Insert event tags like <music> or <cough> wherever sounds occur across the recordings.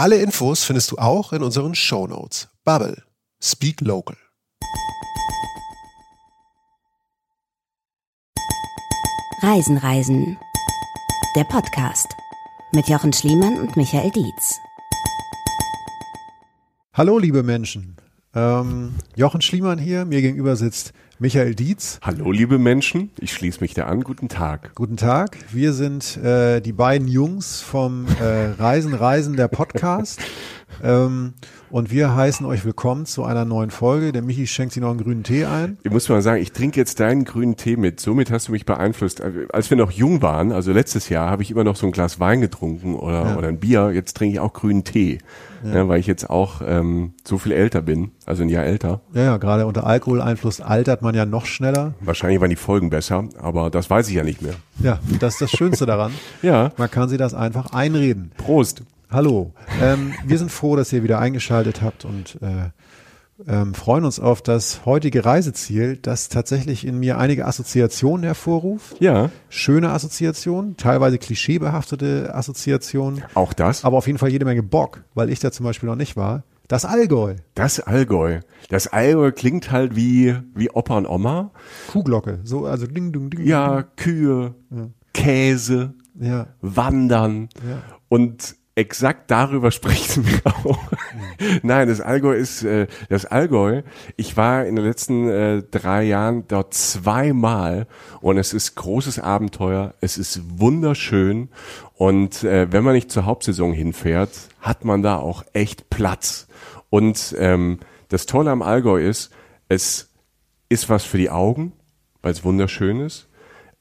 Alle Infos findest du auch in unseren Show Notes. Bubble. Speak Local. Reisen, Reisen. Der Podcast mit Jochen Schliemann und Michael Dietz. Hallo, liebe Menschen. Ähm, Jochen Schliemann hier. Mir gegenüber sitzt Michael Dietz. Hallo, liebe Menschen. Ich schließe mich da an. Guten Tag. Guten Tag. Wir sind äh, die beiden Jungs vom äh, Reisen, Reisen der Podcast. <laughs> ähm, und wir heißen euch willkommen zu einer neuen Folge. Der Michi schenkt sich noch einen grünen Tee ein. Ich muss mal sagen, ich trinke jetzt deinen grünen Tee mit. Somit hast du mich beeinflusst. Als wir noch jung waren, also letztes Jahr, habe ich immer noch so ein Glas Wein getrunken oder, ja. oder ein Bier. Jetzt trinke ich auch grünen Tee, ja. Ja, weil ich jetzt auch ähm, so viel älter bin, also ein Jahr älter. Ja, ja, gerade unter Alkoholeinfluss altert man ja noch schneller. Wahrscheinlich waren die Folgen besser, aber das weiß ich ja nicht mehr. Ja, das ist das Schönste daran. <laughs> ja. Man kann sie das einfach einreden. Prost. Hallo, ähm, wir sind froh, dass ihr wieder eingeschaltet habt und äh, ähm, freuen uns auf das heutige Reiseziel, das tatsächlich in mir einige Assoziationen hervorruft. Ja. Schöne Assoziationen, teilweise klischeebehaftete Assoziationen. Auch das. Aber auf jeden Fall jede Menge Bock, weil ich da zum Beispiel noch nicht war. Das Allgäu. Das Allgäu. Das Allgäu klingt halt wie, wie Opa und Oma. Kuhglocke. So, also ding, ding, ding. Ja, Kühe, ja. Käse, ja. Wandern. Ja. Und exakt darüber <laughs> sprechen wir auch. Nein, das Allgäu ist äh, das Allgäu. Ich war in den letzten äh, drei Jahren dort zweimal und es ist großes Abenteuer. Es ist wunderschön und äh, wenn man nicht zur Hauptsaison hinfährt, hat man da auch echt Platz. Und ähm, das Tolle am Allgäu ist, es ist was für die Augen, weil es wunderschön ist.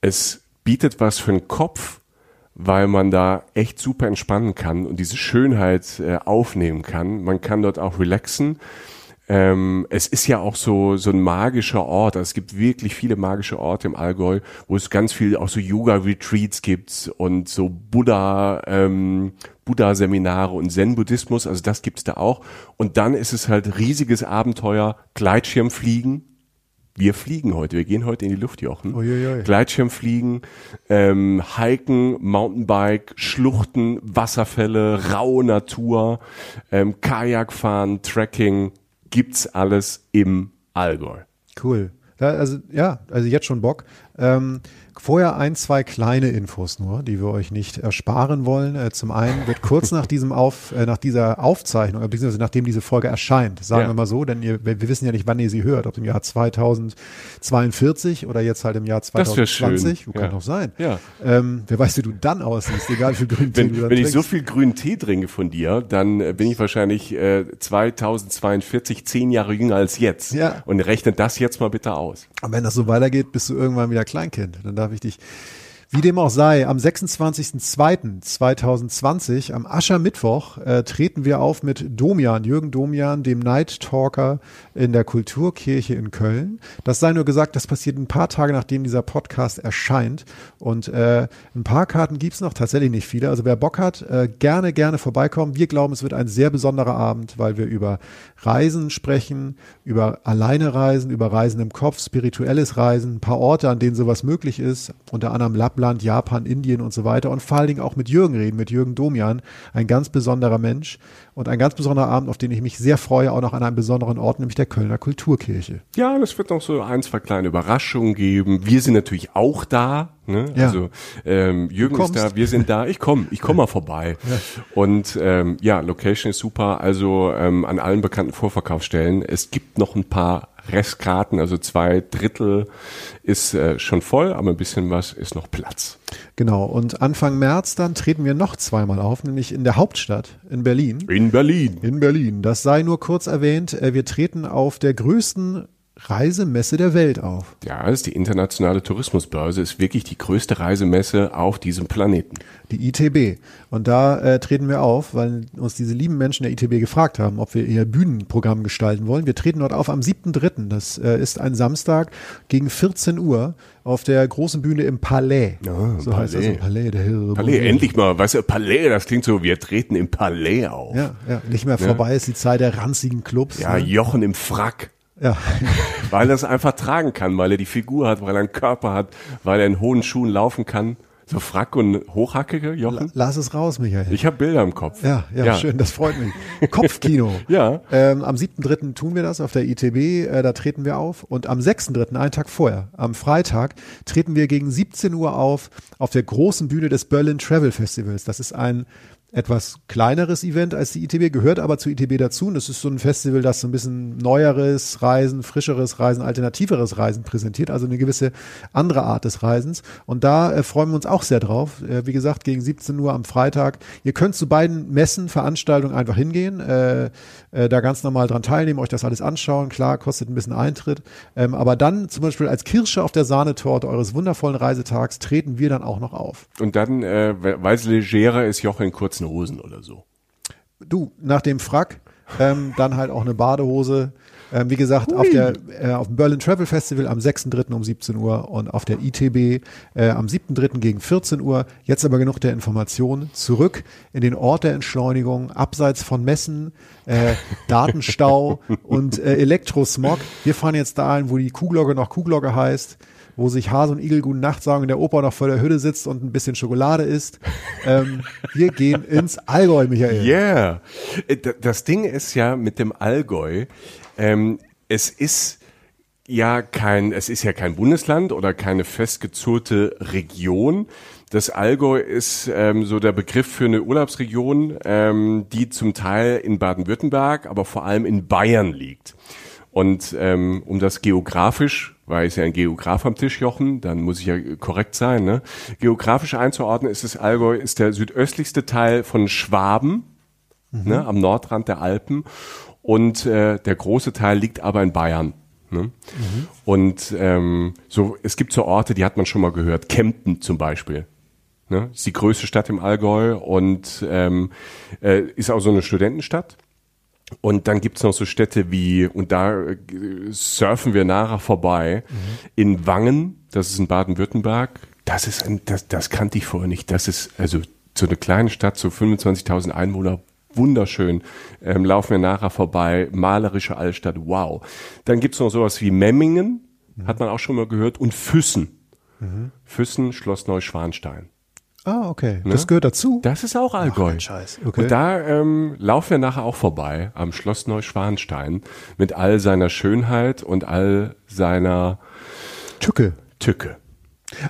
Es bietet was für den Kopf, weil man da echt super entspannen kann und diese Schönheit äh, aufnehmen kann. Man kann dort auch relaxen. Ähm, es ist ja auch so, so ein magischer Ort. Also es gibt wirklich viele magische Orte im Allgäu, wo es ganz viel auch so Yoga-Retreats gibt und so Buddha, ähm, Buddha-Seminare und Zen-Buddhismus. Also das gibt's da auch. Und dann ist es halt riesiges Abenteuer, Gleitschirmfliegen wir fliegen heute, wir gehen heute in die Luft, Jochen. Uiuiui. Gleitschirmfliegen, ähm, Hiken, Mountainbike, Schluchten, Wasserfälle, raue Natur, ähm, Kajakfahren, Trekking, gibt's alles im Allgäu. Cool. Ja, also ja, also jetzt schon Bock. Ähm, Vorher ein, zwei kleine Infos nur, die wir euch nicht ersparen wollen. Äh, zum einen wird kurz nach diesem Auf, äh, nach dieser Aufzeichnung, äh, beziehungsweise nachdem diese Folge erscheint, sagen ja. wir mal so, denn ihr, wir wissen ja nicht, wann ihr sie hört, ob im Jahr 2042 oder jetzt halt im Jahr 2020. Das Kann ja. doch sein. Ja. Ähm, wer weiß, wie du dann aussiehst, egal wie viel grünen Tee du dann Wenn trinkst. ich so viel grünen Tee trinke von dir, dann bin ich wahrscheinlich äh, 2042 zehn Jahre jünger als jetzt. Ja. Und rechne das jetzt mal bitte aus. Und wenn das so weitergeht, bist du irgendwann wieder Kleinkind. Dann ich dich Wie dem auch sei, am 26.02.2020, am Aschermittwoch, äh, treten wir auf mit Domian, Jürgen Domian, dem Night Talker in der Kulturkirche in Köln. Das sei nur gesagt, das passiert ein paar Tage, nachdem dieser Podcast erscheint. Und äh, ein paar Karten gibt's noch, tatsächlich nicht viele. Also wer Bock hat, äh, gerne, gerne vorbeikommen. Wir glauben, es wird ein sehr besonderer Abend, weil wir über Reisen sprechen, über alleine Reisen, über Reisen im Kopf, spirituelles Reisen, ein paar Orte, an denen sowas möglich ist, unter anderem Lappland, Japan, Indien und so weiter und vor allen Dingen auch mit Jürgen reden, mit Jürgen Domian, ein ganz besonderer Mensch und ein ganz besonderer Abend, auf den ich mich sehr freue, auch noch an einem besonderen Ort, nämlich der Kölner Kulturkirche. Ja, es wird noch so ein, zwei kleine Überraschungen geben. Wir sind natürlich auch da. Ne? Ja. Also ähm, Jürgen ist da, wir sind da. Ich komme, ich komme mal vorbei. Und ähm, ja, Location ist super. Also ähm, an allen bekannten Vorverkaufsstellen. Es gibt noch ein paar Restkarten, also zwei Drittel ist äh, schon voll, aber ein bisschen was ist noch Platz. Genau, und Anfang März dann treten wir noch zweimal auf, nämlich in der Hauptstadt in Berlin. In Berlin. In Berlin. Das sei nur kurz erwähnt. äh, Wir treten auf der größten Reisemesse der Welt auf. Ja, ist die internationale Tourismusbörse, ist wirklich die größte Reisemesse auf diesem Planeten. Die ITB. Und da äh, treten wir auf, weil uns diese lieben Menschen der ITB gefragt haben, ob wir ihr Bühnenprogramm gestalten wollen. Wir treten dort auf am 7.3. Das äh, ist ein Samstag gegen 14 Uhr auf der großen Bühne im Palais. Ja, so heißt das Palais. im Palais der Herr Palais, endlich mal, weißt du, Palais, das klingt so, wir treten im Palais auf. Ja, ja, nicht mehr vorbei ist die Zeit der ranzigen Clubs. Ja, ne? Jochen im Frack. Ja. <laughs> Weil er es einfach tragen kann, weil er die Figur hat, weil er einen Körper hat, weil er in hohen Schuhen laufen kann. So Frack und Hochhackige, Jochen. Lass es raus, Michael. Ich habe Bilder im Kopf. Ja, ja, schön, das freut mich. Kopfkino. <laughs> Ja. Ähm, am 7.3. tun wir das auf der ITB, äh, da treten wir auf. Und am 6.3., einen Tag vorher, am Freitag, treten wir gegen 17 Uhr auf auf der großen Bühne des Berlin Travel Festivals. Das ist ein etwas kleineres Event als die ITB, gehört aber zur ITB dazu. Und das ist so ein Festival, das so ein bisschen neueres Reisen, frischeres Reisen, alternativeres Reisen präsentiert, also eine gewisse andere Art des Reisens. Und da äh, freuen wir uns auch sehr drauf. Äh, wie gesagt, gegen 17 Uhr am Freitag. Ihr könnt zu beiden Messen, Veranstaltungen einfach hingehen, äh, äh, da ganz normal dran teilnehmen, euch das alles anschauen. Klar, kostet ein bisschen Eintritt. Ähm, aber dann zum Beispiel als Kirsche auf der Sahnetorte eures wundervollen Reisetags treten wir dann auch noch auf. Und dann, äh, weil es legerer ist, Jochen in kurzen Hosen oder so. Du, nach dem Frack, ähm, dann halt auch eine Badehose. Ähm, wie gesagt, auf, der, äh, auf dem Berlin Travel Festival am 6.3. um 17 Uhr und auf der ITB äh, am 7.3. gegen 14 Uhr. Jetzt aber genug der Informationen. Zurück in den Ort der Entschleunigung, abseits von Messen, äh, <laughs> Datenstau und äh, Elektrosmog. Wir fahren jetzt dahin, wo die Kuhglocke noch Kuhglocke heißt wo sich Hase und Igel guten Nacht sagen und der Opa noch vor der Hütte sitzt und ein bisschen Schokolade isst. Ähm, wir gehen ins Allgäu, Michael. Yeah. Äh, Das Ding ist ja mit dem Allgäu, ähm, es ist ja kein, es ist ja kein Bundesland oder keine festgezurrte Region. Das Allgäu ist ähm, so der Begriff für eine Urlaubsregion, ähm, die zum Teil in Baden-Württemberg, aber vor allem in Bayern liegt. Und ähm, um das geografisch, weil ich ja ein Geograf am Tisch, Jochen, dann muss ich ja korrekt sein, ne? Geografisch einzuordnen ist das Allgäu ist der südöstlichste Teil von Schwaben, ne, am Nordrand der Alpen. Und äh, der große Teil liegt aber in Bayern. Ne? Und ähm, so, es gibt so Orte, die hat man schon mal gehört. Kempten zum Beispiel. Ne? Ist die größte Stadt im Allgäu und ähm, äh, ist auch so eine Studentenstadt. Und dann gibt's noch so Städte wie, und da äh, surfen wir nachher vorbei, in Wangen, das ist in Baden-Württemberg. Das ist ein, das, das kannte ich vorher nicht. Das ist also so eine kleine Stadt, so 25.000 Einwohner, wunderschön. Ähm, laufen wir nachher vorbei, malerische Altstadt, wow. Dann gibt's noch sowas wie Memmingen, hat man auch schon mal gehört, und Füssen. Füssen, Schloss Neuschwanstein. Ah, okay. Das gehört dazu. Das ist auch Allgäu. ein Scheiß. Okay. Und da ähm, laufen wir nachher auch vorbei am Schloss Neuschwanstein mit all seiner Schönheit und all seiner Tücke. Tücke.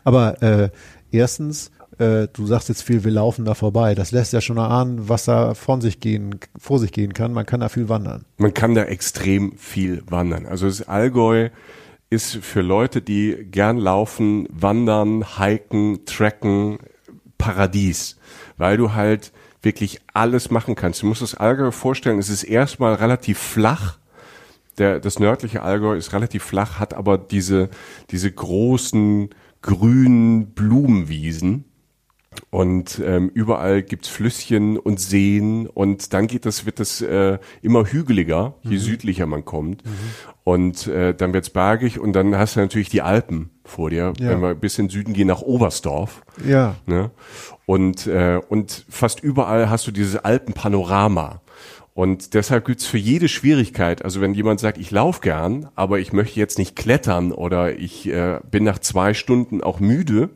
Aber äh, erstens, äh, du sagst jetzt viel, wir laufen da vorbei. Das lässt ja schon erahnen, was da von sich gehen, vor sich gehen kann. Man kann da viel wandern. Man kann da extrem viel wandern. Also das Allgäu ist für Leute, die gern laufen, wandern, hiken, tracken, Paradies, weil du halt wirklich alles machen kannst. Du musst das Allgäu vorstellen, es ist erstmal relativ flach. Der, das nördliche Allgäu ist relativ flach, hat aber diese, diese großen grünen Blumenwiesen. Und ähm, überall gibt's Flüsschen und Seen und dann geht das, wird das äh, immer hügeliger, je mhm. südlicher man kommt. Mhm. Und äh, dann wird's bergig und dann hast du natürlich die Alpen vor dir, ja. wenn wir ein bisschen Süden gehen nach Oberstdorf. Ja. Ne? Und, äh, und fast überall hast du dieses Alpenpanorama. Und deshalb gibt's für jede Schwierigkeit, also wenn jemand sagt, ich laufe gern, aber ich möchte jetzt nicht klettern oder ich äh, bin nach zwei Stunden auch müde,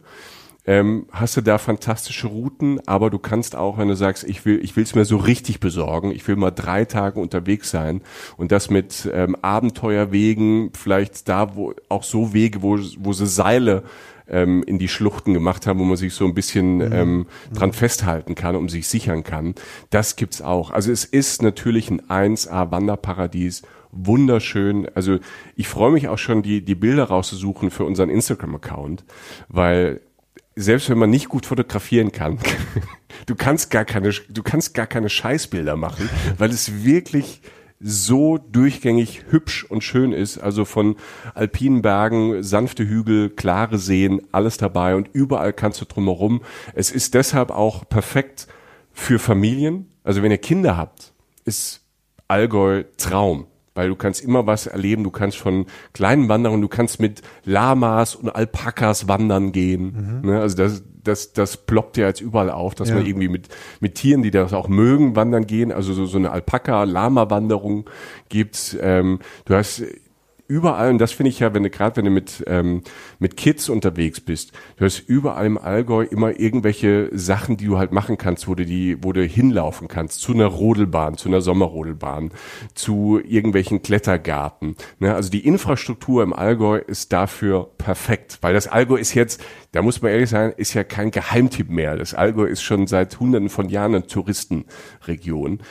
ähm, hast du da fantastische Routen, aber du kannst auch, wenn du sagst, ich will, ich will es mir so richtig besorgen, ich will mal drei Tage unterwegs sein und das mit ähm, Abenteuerwegen, vielleicht da, wo auch so Wege, wo, wo sie Seile ähm, in die Schluchten gemacht haben, wo man sich so ein bisschen mhm. ähm, dran festhalten kann, um sich sichern kann. Das gibt's auch. Also es ist natürlich ein 1A Wanderparadies wunderschön. Also ich freue mich auch schon, die, die Bilder rauszusuchen für unseren Instagram-Account, weil selbst wenn man nicht gut fotografieren kann, <laughs> du kannst gar keine, du kannst gar keine Scheißbilder machen, weil es wirklich so durchgängig hübsch und schön ist. Also von alpinen Bergen, sanfte Hügel, klare Seen, alles dabei und überall kannst du drumherum. Es ist deshalb auch perfekt für Familien. Also wenn ihr Kinder habt, ist Allgäu Traum weil du kannst immer was erleben. Du kannst von kleinen Wanderungen, du kannst mit Lamas und Alpakas wandern gehen. Mhm. Ne? Also das, das, das ploppt ja jetzt überall auf, dass ja. man irgendwie mit, mit Tieren, die das auch mögen, wandern gehen. Also so, so eine Alpaka-Lama-Wanderung gibt. Ähm, du hast überall, und das finde ich ja, wenn du gerade, wenn du mit, ähm, mit Kids unterwegs bist, du hast überall im Allgäu immer irgendwelche Sachen, die du halt machen kannst, wo du die, wo du hinlaufen kannst, zu einer Rodelbahn, zu einer Sommerrodelbahn, zu irgendwelchen Klettergarten. Ne? Also die Infrastruktur im Allgäu ist dafür perfekt, weil das Allgäu ist jetzt, da muss man ehrlich sein, ist ja kein Geheimtipp mehr. Das Allgäu ist schon seit hunderten von Jahren eine Touristenregion.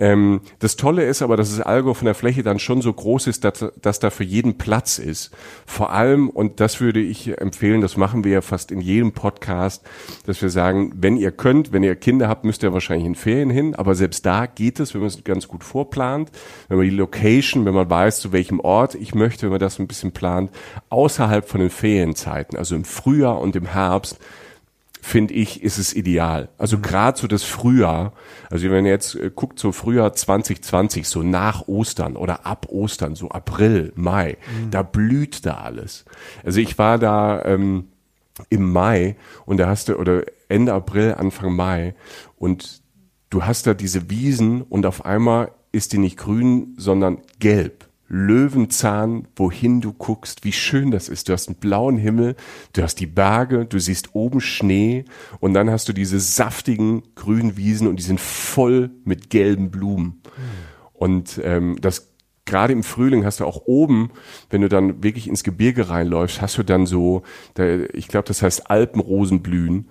Ähm, das Tolle ist aber, dass das Allgäu von der Fläche dann schon so groß ist, dass, dass da für jeden Platz ist. Vor allem, und das würde ich empfehlen, das machen wir ja fast in jedem Podcast, dass wir sagen, wenn ihr könnt, wenn ihr Kinder habt, müsst ihr wahrscheinlich in Ferien hin, aber selbst da geht es, wenn man es ganz gut vorplant, wenn man die Location, wenn man weiß, zu welchem Ort ich möchte, wenn man das ein bisschen plant, außerhalb von den Ferienzeiten, also im Frühjahr und im Herbst, finde ich, ist es ideal. Also mhm. gerade so das Frühjahr, also wenn ihr jetzt äh, guckt, so Frühjahr 2020, so nach Ostern oder ab Ostern, so April, Mai, mhm. da blüht da alles. Also ich war da ähm, im Mai und da hast du, oder Ende April, Anfang Mai und du hast da diese Wiesen und auf einmal ist die nicht grün, sondern gelb. Löwenzahn, wohin du guckst, wie schön das ist. Du hast einen blauen Himmel, du hast die Berge, du siehst oben Schnee und dann hast du diese saftigen grünen Wiesen und die sind voll mit gelben Blumen. Und ähm, das gerade im Frühling hast du auch oben, wenn du dann wirklich ins Gebirge reinläufst, hast du dann so, ich glaube, das heißt Alpenrosenblühen.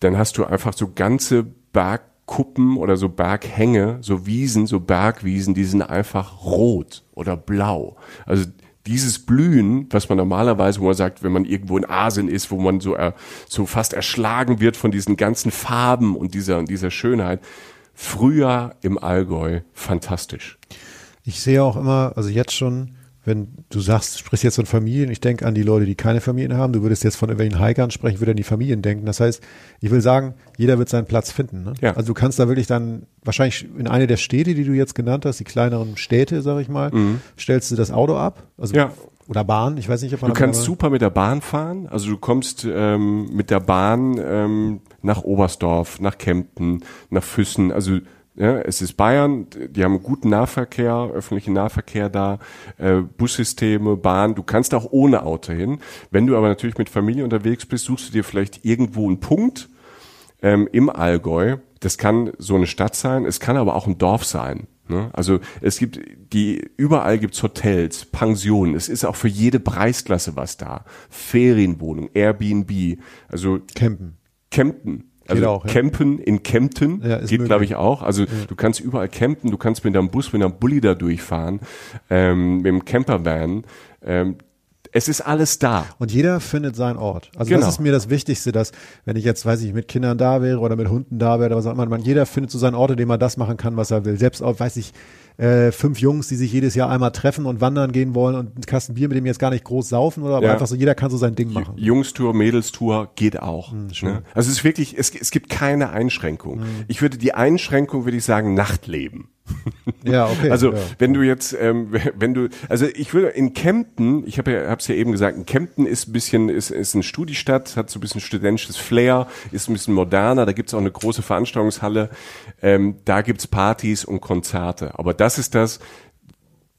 Dann hast du einfach so ganze Berg Kuppen oder so Berghänge, so Wiesen, so Bergwiesen, die sind einfach rot oder blau. Also dieses Blühen, was man normalerweise, wo man sagt, wenn man irgendwo in Asien ist, wo man so, äh, so fast erschlagen wird von diesen ganzen Farben und dieser, dieser Schönheit, früher im Allgäu fantastisch. Ich sehe auch immer, also jetzt schon, wenn du sagst, sprichst jetzt von Familien, ich denke an die Leute, die keine Familien haben, du würdest jetzt von irgendwelchen Hikern sprechen, würde an die Familien denken. Das heißt, ich will sagen, jeder wird seinen Platz finden. Ne? Ja. Also du kannst da wirklich dann wahrscheinlich in eine der Städte, die du jetzt genannt hast, die kleineren Städte, sag ich mal, mhm. stellst du das Auto ab. Also ja. Oder Bahn, ich weiß nicht, ob man. Du kannst super mit der Bahn fahren. Also du kommst ähm, mit der Bahn ähm, nach Oberstdorf, nach Kempten, nach Füssen. Also ja, es ist Bayern, die haben guten Nahverkehr, öffentlichen Nahverkehr da, äh, Bussysteme, Bahn. Du kannst auch ohne Auto hin. Wenn du aber natürlich mit Familie unterwegs bist, suchst du dir vielleicht irgendwo einen Punkt ähm, im Allgäu. Das kann so eine Stadt sein, es kann aber auch ein Dorf sein. Ne? Also es gibt die überall gibt's Hotels, Pensionen. Es ist auch für jede Preisklasse was da. Ferienwohnung, Airbnb, also Campen. Campen. Also auch, ja. Campen in Kempten ja, geht, glaube ich, auch. Also ja. du kannst überall campen, du kannst mit deinem Bus, mit einem Bulli da durchfahren, ähm, mit dem Campervan. Ähm, Es ist alles da. Und jeder findet seinen Ort. Also Genau. das ist mir das Wichtigste, dass wenn ich jetzt, weiß ich, mit Kindern da wäre oder mit Hunden da wäre oder was auch immer, man, jeder findet so seinen Ort, in dem man das machen kann, was er will. Selbst auch, weiß ich, äh, fünf Jungs, die sich jedes Jahr einmal treffen und wandern gehen wollen und einen Kasten Bier mit dem jetzt gar nicht groß saufen oder aber Ja. einfach so, jeder kann so sein Ding machen. Jungstour, Mädelstour geht auch. Hm, ne? Also es ist wirklich, es, es gibt keine Einschränkung. Ich würde die Einschränkung, würde ich sagen, Nachtleben. Ja, okay. Also ja. wenn du jetzt, ähm, <laughs> wenn du, also ich würde in Kempten, ich habe ja, hab's ja eben gesagt, in Kempten ist ein bisschen, ist, ist eine Studiestadt, hat so ein bisschen studentisches Flair, ist ein bisschen moderner, da gibt's auch eine große Veranstaltungshalle, ähm, da gibt's Partys und Konzerte. Aber das ist das,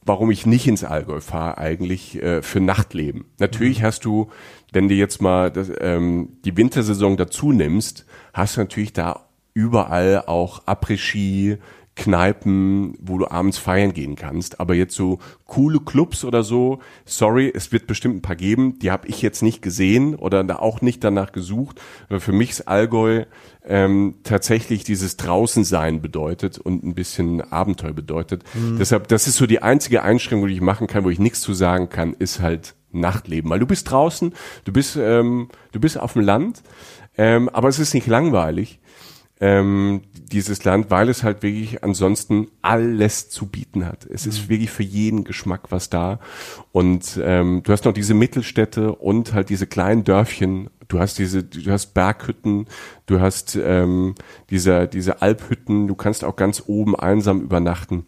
warum ich nicht ins Allgäu fahre, eigentlich äh, für Nachtleben. Natürlich hast du, wenn du jetzt mal das, ähm, die Wintersaison dazu nimmst, hast du natürlich da überall auch Après-Ski, Kneipen, wo du abends feiern gehen kannst. Aber jetzt so coole Clubs oder so, sorry, es wird bestimmt ein paar geben, die habe ich jetzt nicht gesehen oder da auch nicht danach gesucht. Aber für mich ist Allgäu ähm, tatsächlich dieses Draußensein bedeutet und ein bisschen Abenteuer bedeutet. Deshalb, das ist so die einzige Einschränkung, die ich machen kann, wo ich nichts zu sagen kann, ist halt Nachtleben. Weil du bist draußen, du bist, ähm, du bist auf dem Land, ähm, aber es ist nicht langweilig ähm, dieses Land, weil es halt wirklich ansonsten alles zu bieten hat. Es ist wirklich für jeden Geschmack was da. Und ähm, du hast noch diese Mittelstädte und halt diese kleinen Dörfchen. Du hast diese, du hast Berghütten, du hast ähm, diese, diese Alphütten, du kannst auch ganz oben einsam übernachten.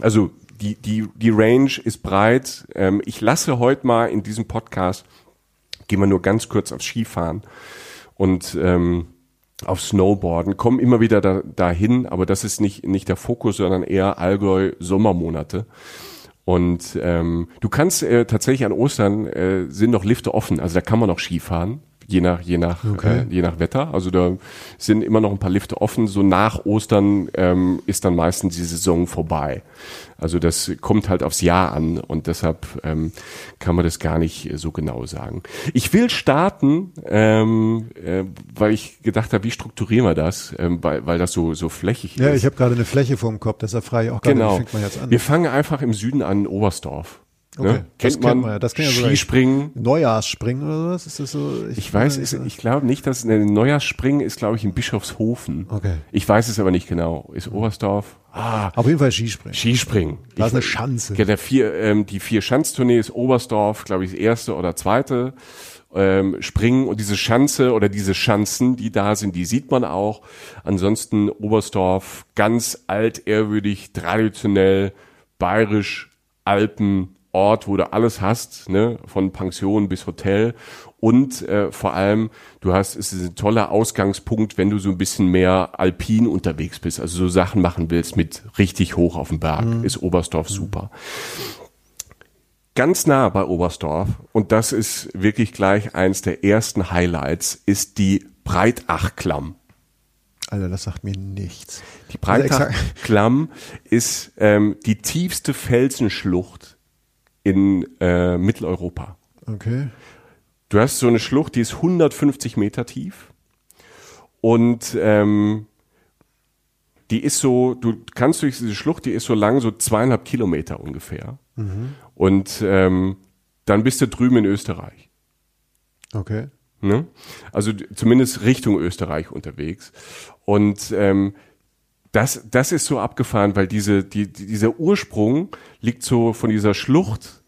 Also die, die, die Range ist breit. Ähm, ich lasse heute mal in diesem Podcast, gehen wir nur ganz kurz aufs Skifahren und ähm, auf Snowboarden, kommen immer wieder da, dahin, aber das ist nicht, nicht der Fokus, sondern eher Allgäu Sommermonate. Und ähm, du kannst äh, tatsächlich an Ostern äh, sind noch Lifte offen, also da kann man noch Skifahren, je nach je nach Okay. äh, je nach Wetter. Also da sind immer noch ein paar Lifte offen. So nach Ostern ähm, ist dann meistens die Saison vorbei. Also das kommt halt aufs Jahr an und deshalb ähm, kann man das gar nicht äh, so genau sagen. Ich will starten, ähm, äh, weil ich gedacht habe, wie strukturieren wir das, ähm, weil, weil das so so flächig Ja, ist. ich habe gerade eine Fläche vor dem Kopf, deshalb frage ich auch gerade, Genau. wie fängt man jetzt an? Wir fangen einfach im Süden an in Oberstdorf. Okay, Ne? das Kennt man, kennt man ja, das kennt ja ich. Skispringen. Neujahrsspringen oder sowas? Ist das so? Ich weiß, ist, ich glaube nicht, dass eine Neujahrsspringen ist, glaube ich, in Bischofshofen. Okay. Ich weiß es aber nicht genau. Ist Oberstdorf? Ah, Auf jeden Fall Skispringen. Skispringen. Da ist Ich- eine Schanze. Ja, der vier, ähm, die vier Schanztournee ist Oberstdorf, glaube ich, das erste oder zweite. Ähm, Springen und diese Schanze oder diese Schanzen, die da sind, die sieht man auch. Ansonsten Oberstdorf, ganz alt, ehrwürdig, traditionell, bayerisch, Alpen, Ort, wo du alles hast, ne, von Pension bis Hotel. Und äh, vor allem, du hast, es ist ein toller Ausgangspunkt, wenn du so ein bisschen mehr alpin unterwegs bist, also so Sachen machen willst mit richtig hoch auf dem Berg, ist Oberstdorf super. Ganz nah bei Oberstdorf, und das ist wirklich gleich eins der ersten Highlights, ist die Breitachklamm. Alter, das sagt mir nichts. Die Also Breitachklamm ist ähm, die tiefste Felsenschlucht in äh, Mitteleuropa. Okay. Du hast so eine Schlucht, die ist 150 Meter tief und ähm, die ist so, du kannst durch diese Schlucht, die ist so lang, so zweieinhalb Kilometer ungefähr. Und ähm, dann bist du drüben in Österreich. Okay. Ne? Also zumindest Richtung Österreich unterwegs. Und ähm, das, das ist so abgefahren, weil diese, die, die, dieser Ursprung liegt so von dieser Schlucht.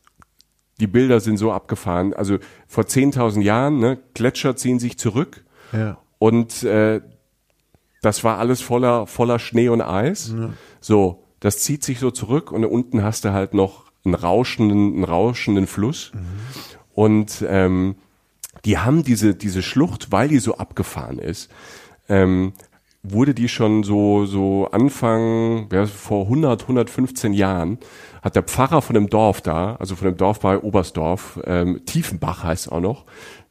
Die Bilder sind so abgefahren. Also vor 10.000 Jahren, ne, Gletscher ziehen sich zurück Ja. und äh, das war alles voller, voller Schnee und Eis. So, das zieht sich so zurück und unten hast du halt noch einen rauschenden, einen rauschenden Fluss. Und ähm, die haben diese, diese Schlucht, weil die so abgefahren ist, ähm, wurde die schon so, so Anfang, ja, vor 100, 115 Jahren, hat der Pfarrer von dem Dorf da, also von dem Dorf bei Oberstdorf, ähm, Tiefenbach heißt auch noch,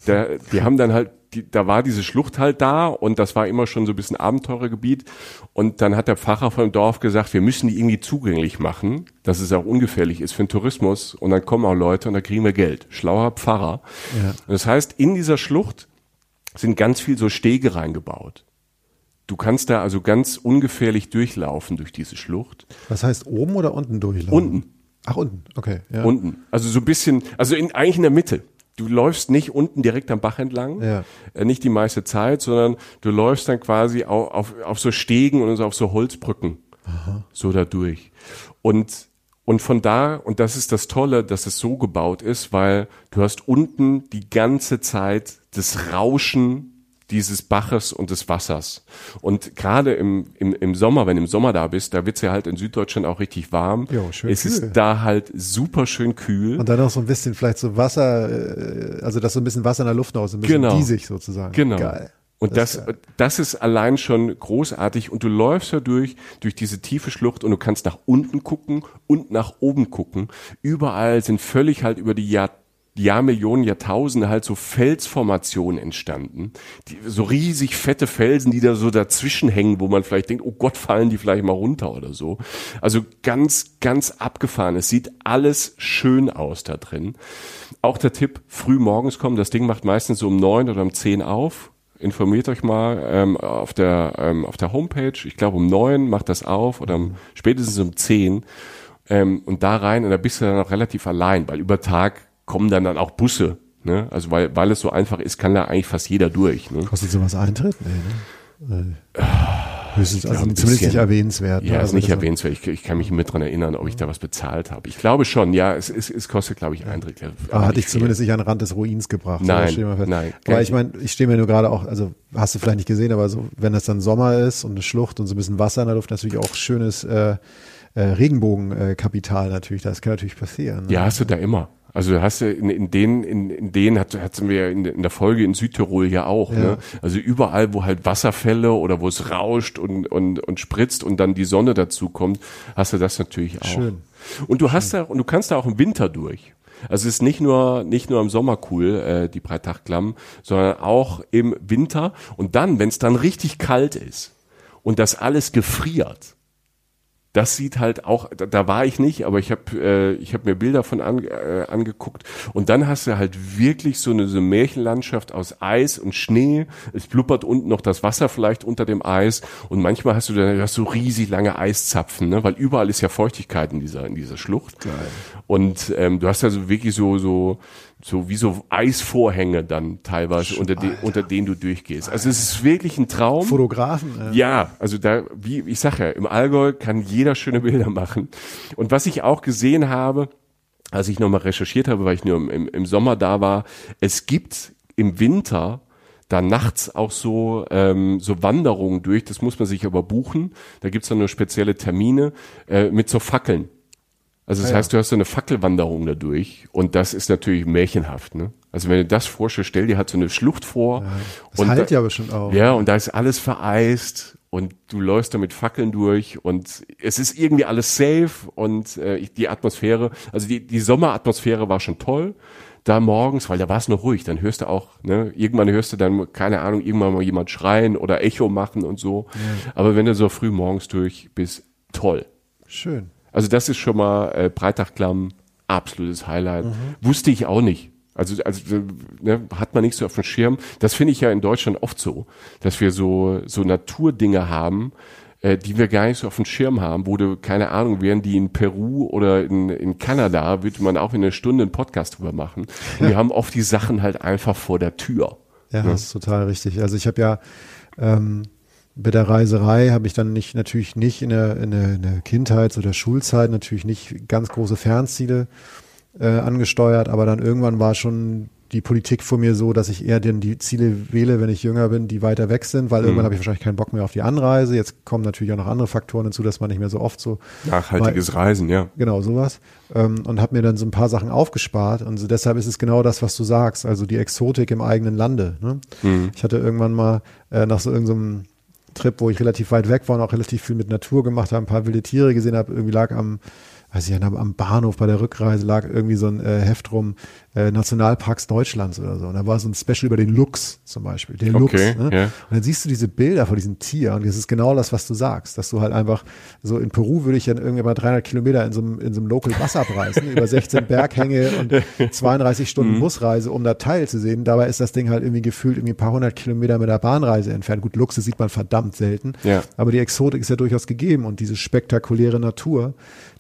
der, die haben dann halt, die, da war diese Schlucht halt da und das war immer schon so ein bisschen Abenteurergebiet und dann hat der Pfarrer von dem Dorf gesagt, wir müssen die irgendwie zugänglich machen, dass es auch ungefährlich ist für den Tourismus und dann kommen auch Leute und da kriegen wir Geld. Schlauer Pfarrer. Ja. Und das heißt, in dieser Schlucht sind ganz viel so Stege reingebaut. Du kannst da also ganz ungefährlich durchlaufen durch diese Schlucht. Was heißt oben oder unten durchlaufen? Unten. Ach, unten, okay. Ja. Unten. Also so ein bisschen, also in, eigentlich in der Mitte. Du läufst nicht unten direkt am Bach entlang, Ja. äh, nicht die meiste Zeit, sondern du läufst dann quasi auf, auf, auf so Stegen und so auf so Holzbrücken. So da durch. Und, und von da, und das ist das Tolle, dass es so gebaut ist, weil du hast unten die ganze Zeit das Rauschen dieses Baches und des Wassers. Und gerade im, im, im Sommer, wenn du im Sommer da bist, da wird's ja halt in Süddeutschland auch richtig warm. Jo, schön es kühl. ist da halt super schön kühl. Und dann noch so ein bisschen vielleicht so Wasser, äh, also dass so ein bisschen Wasser in der Luft noch, so ein bisschen Genau. diesig sozusagen. Genau. Geil. Und Das das, ist das, ist allein schon großartig. Und du läufst da durch, durch diese tiefe Schlucht und du kannst nach unten gucken und nach oben gucken. Überall sind völlig halt über die Jahr, Jahrmillionen, Jahrtausende halt so Felsformationen entstanden. Die, so riesig fette Felsen, die da so dazwischen hängen, wo man vielleicht denkt, oh Gott, fallen die vielleicht mal runter oder so. Also ganz, ganz abgefahren. Es sieht alles schön aus da drin. Auch der Tipp, früh morgens kommen. Das Ding macht meistens so um neun oder um zehn auf informiert euch mal ähm, auf der ähm, auf der Homepage. Ich glaube um neun macht das auf oder um, spätestens um zehn ähm, und da rein und da bist du dann auch relativ allein, weil über Tag kommen dann dann auch Busse. Ne? Also weil weil es so einfach ist, kann da eigentlich fast jeder durch. Ne? Kostet sowas Eintritt? Nee, ne? Äh, höchstens, also zumindest bisschen. nicht erwähnenswert. ne? Ja, ist Also nicht das- erwähnenswert. Ich, ich kann mich mit dran erinnern, ob ich da was bezahlt habe. Ich glaube schon. Ja, es, es, es kostet, glaube ich, Eintritt. Ja, Aber ich viel. zumindest nicht an den Rand des Ruins gebracht. Nein, das nein, Aber ich meine, ich stehe mir nur gerade auch, also hast du vielleicht nicht gesehen, aber so, wenn es dann Sommer ist und eine Schlucht und so ein bisschen Wasser in der Luft, natürlich auch schönes äh, äh, Regenbogenkapital natürlich. Das kann natürlich passieren. Ne? Ja, hast du da immer. Also hast du in, in denen, in, in denen hat, hatten wir in, in der Folge in Südtirol ja auch. Ja. Ne? Also überall, wo halt Wasserfälle oder wo es rauscht und, und, und spritzt und dann die Sonne dazu kommt, hast du das natürlich auch. Schön. Und du hast da, und du kannst da auch im Winter durch. Also es ist nicht nur nicht nur im Sommer cool äh, die Breitachklamm, sondern auch im Winter und dann, wenn es dann richtig kalt ist und das alles gefriert, das sieht halt auch, da, da war ich nicht, aber ich habe äh, ich hab mir Bilder von an, äh, angeguckt und dann hast du halt wirklich so eine, so eine Märchenlandschaft aus Eis und Schnee. Es blubbert unten noch das Wasser vielleicht unter dem Eis und manchmal hast du dann hast so riesig lange Eiszapfen, ne? weil überall ist ja Feuchtigkeit in dieser in dieser Schlucht. Geil. Und ähm, du hast also wirklich so so so wie so Eisvorhänge dann teilweise unter, de, unter denen du durchgehst. Also es ist wirklich ein Traum. Fotografen. Äh, Ja, also da, wie ich sag ja, im Allgäu kann jeder schöne Bilder machen. Und was ich auch gesehen habe, als ich nochmal recherchiert habe, weil ich nur im, im, im Sommer da war, es gibt im Winter da nachts auch so, ähm, so Wanderungen durch, das muss man sich aber buchen. Da gibt's dann nur spezielle Termine äh, mit so Fackeln. Also das Ah, ja. heißt, du hast so eine Fackelwanderung dadurch und das ist natürlich märchenhaft. Ne? Also wenn du das vorstellst, stell dir halt so eine Schlucht vor. Das und halt da- ja bestimmt auch. ja, und da ist alles vereist und du läufst da mit Fackeln durch und es ist irgendwie alles safe und äh, die Atmosphäre, also die, die Sommeratmosphäre war schon toll. Da morgens, weil da war es noch ruhig, dann hörst du auch, ne, irgendwann hörst du dann, keine Ahnung, irgendwann mal jemand schreien oder Echo machen und so. Aber wenn du so früh morgens durch bist, toll. Schön. Also das ist schon mal äh, Breitachklamm, absolutes Highlight. Wusste ich auch nicht. Also, also ne, hat man nicht so auf dem Schirm. Das finde ich ja in Deutschland oft so, dass wir so, so Naturdinge haben, äh, die wir gar nicht so auf dem Schirm haben, wo du, keine Ahnung, wären die in Peru oder in, in Kanada, würde man auch in einer Stunde einen Podcast drüber machen. Und wir <laughs> haben oft die Sachen halt einfach vor der Tür. Ja, das ist total richtig. Also ich habe ja ähm, bei der Reiserei habe ich dann nicht natürlich nicht in der, in der, in der Kindheit oder Schulzeit natürlich nicht ganz große Fernziele äh, angesteuert, aber dann irgendwann war schon die Politik vor mir so, dass ich eher denn die Ziele wähle, wenn ich jünger bin, die weiter weg sind, weil irgendwann habe ich wahrscheinlich keinen Bock mehr auf die Anreise. Jetzt kommen natürlich auch noch andere Faktoren hinzu, dass man nicht mehr so oft so Nachhaltiges Reisen, ja. Genau, sowas. Ähm, und habe mir dann so ein paar Sachen aufgespart. Und so deshalb ist es genau das, was du sagst, also die Exotik im eigenen Lande. Ne? Ich hatte irgendwann mal äh, nach so irgendeinem Trip, wo ich relativ weit weg war und auch relativ viel mit Natur gemacht habe, ein paar wilde Tiere gesehen habe, irgendwie lag am weiß ich, am Bahnhof bei der Rückreise lag irgendwie so ein äh, Heft rum, äh, Nationalparks Deutschlands oder so. Und da war so ein Special über den Luchs zum Beispiel. Der Luchs. Okay, Ne? ja. Und dann siehst du diese Bilder von diesem Tier und das ist genau das, was du sagst, dass du halt einfach so in Peru würde ich dann irgendwie mal 300 Kilometer in so einem, in so einem Local Bus abreißen, über 16 Berghänge und <laughs> 32 Mhm. Stunden Busreise, um da Teil zu sehen. Dabei ist das Ding halt irgendwie gefühlt irgendwie ein paar hundert Kilometer mit der Bahnreise entfernt. Gut, Luchse sieht man verdammt selten, Ja. aber die Exotik ist ja durchaus gegeben und diese spektakuläre Natur.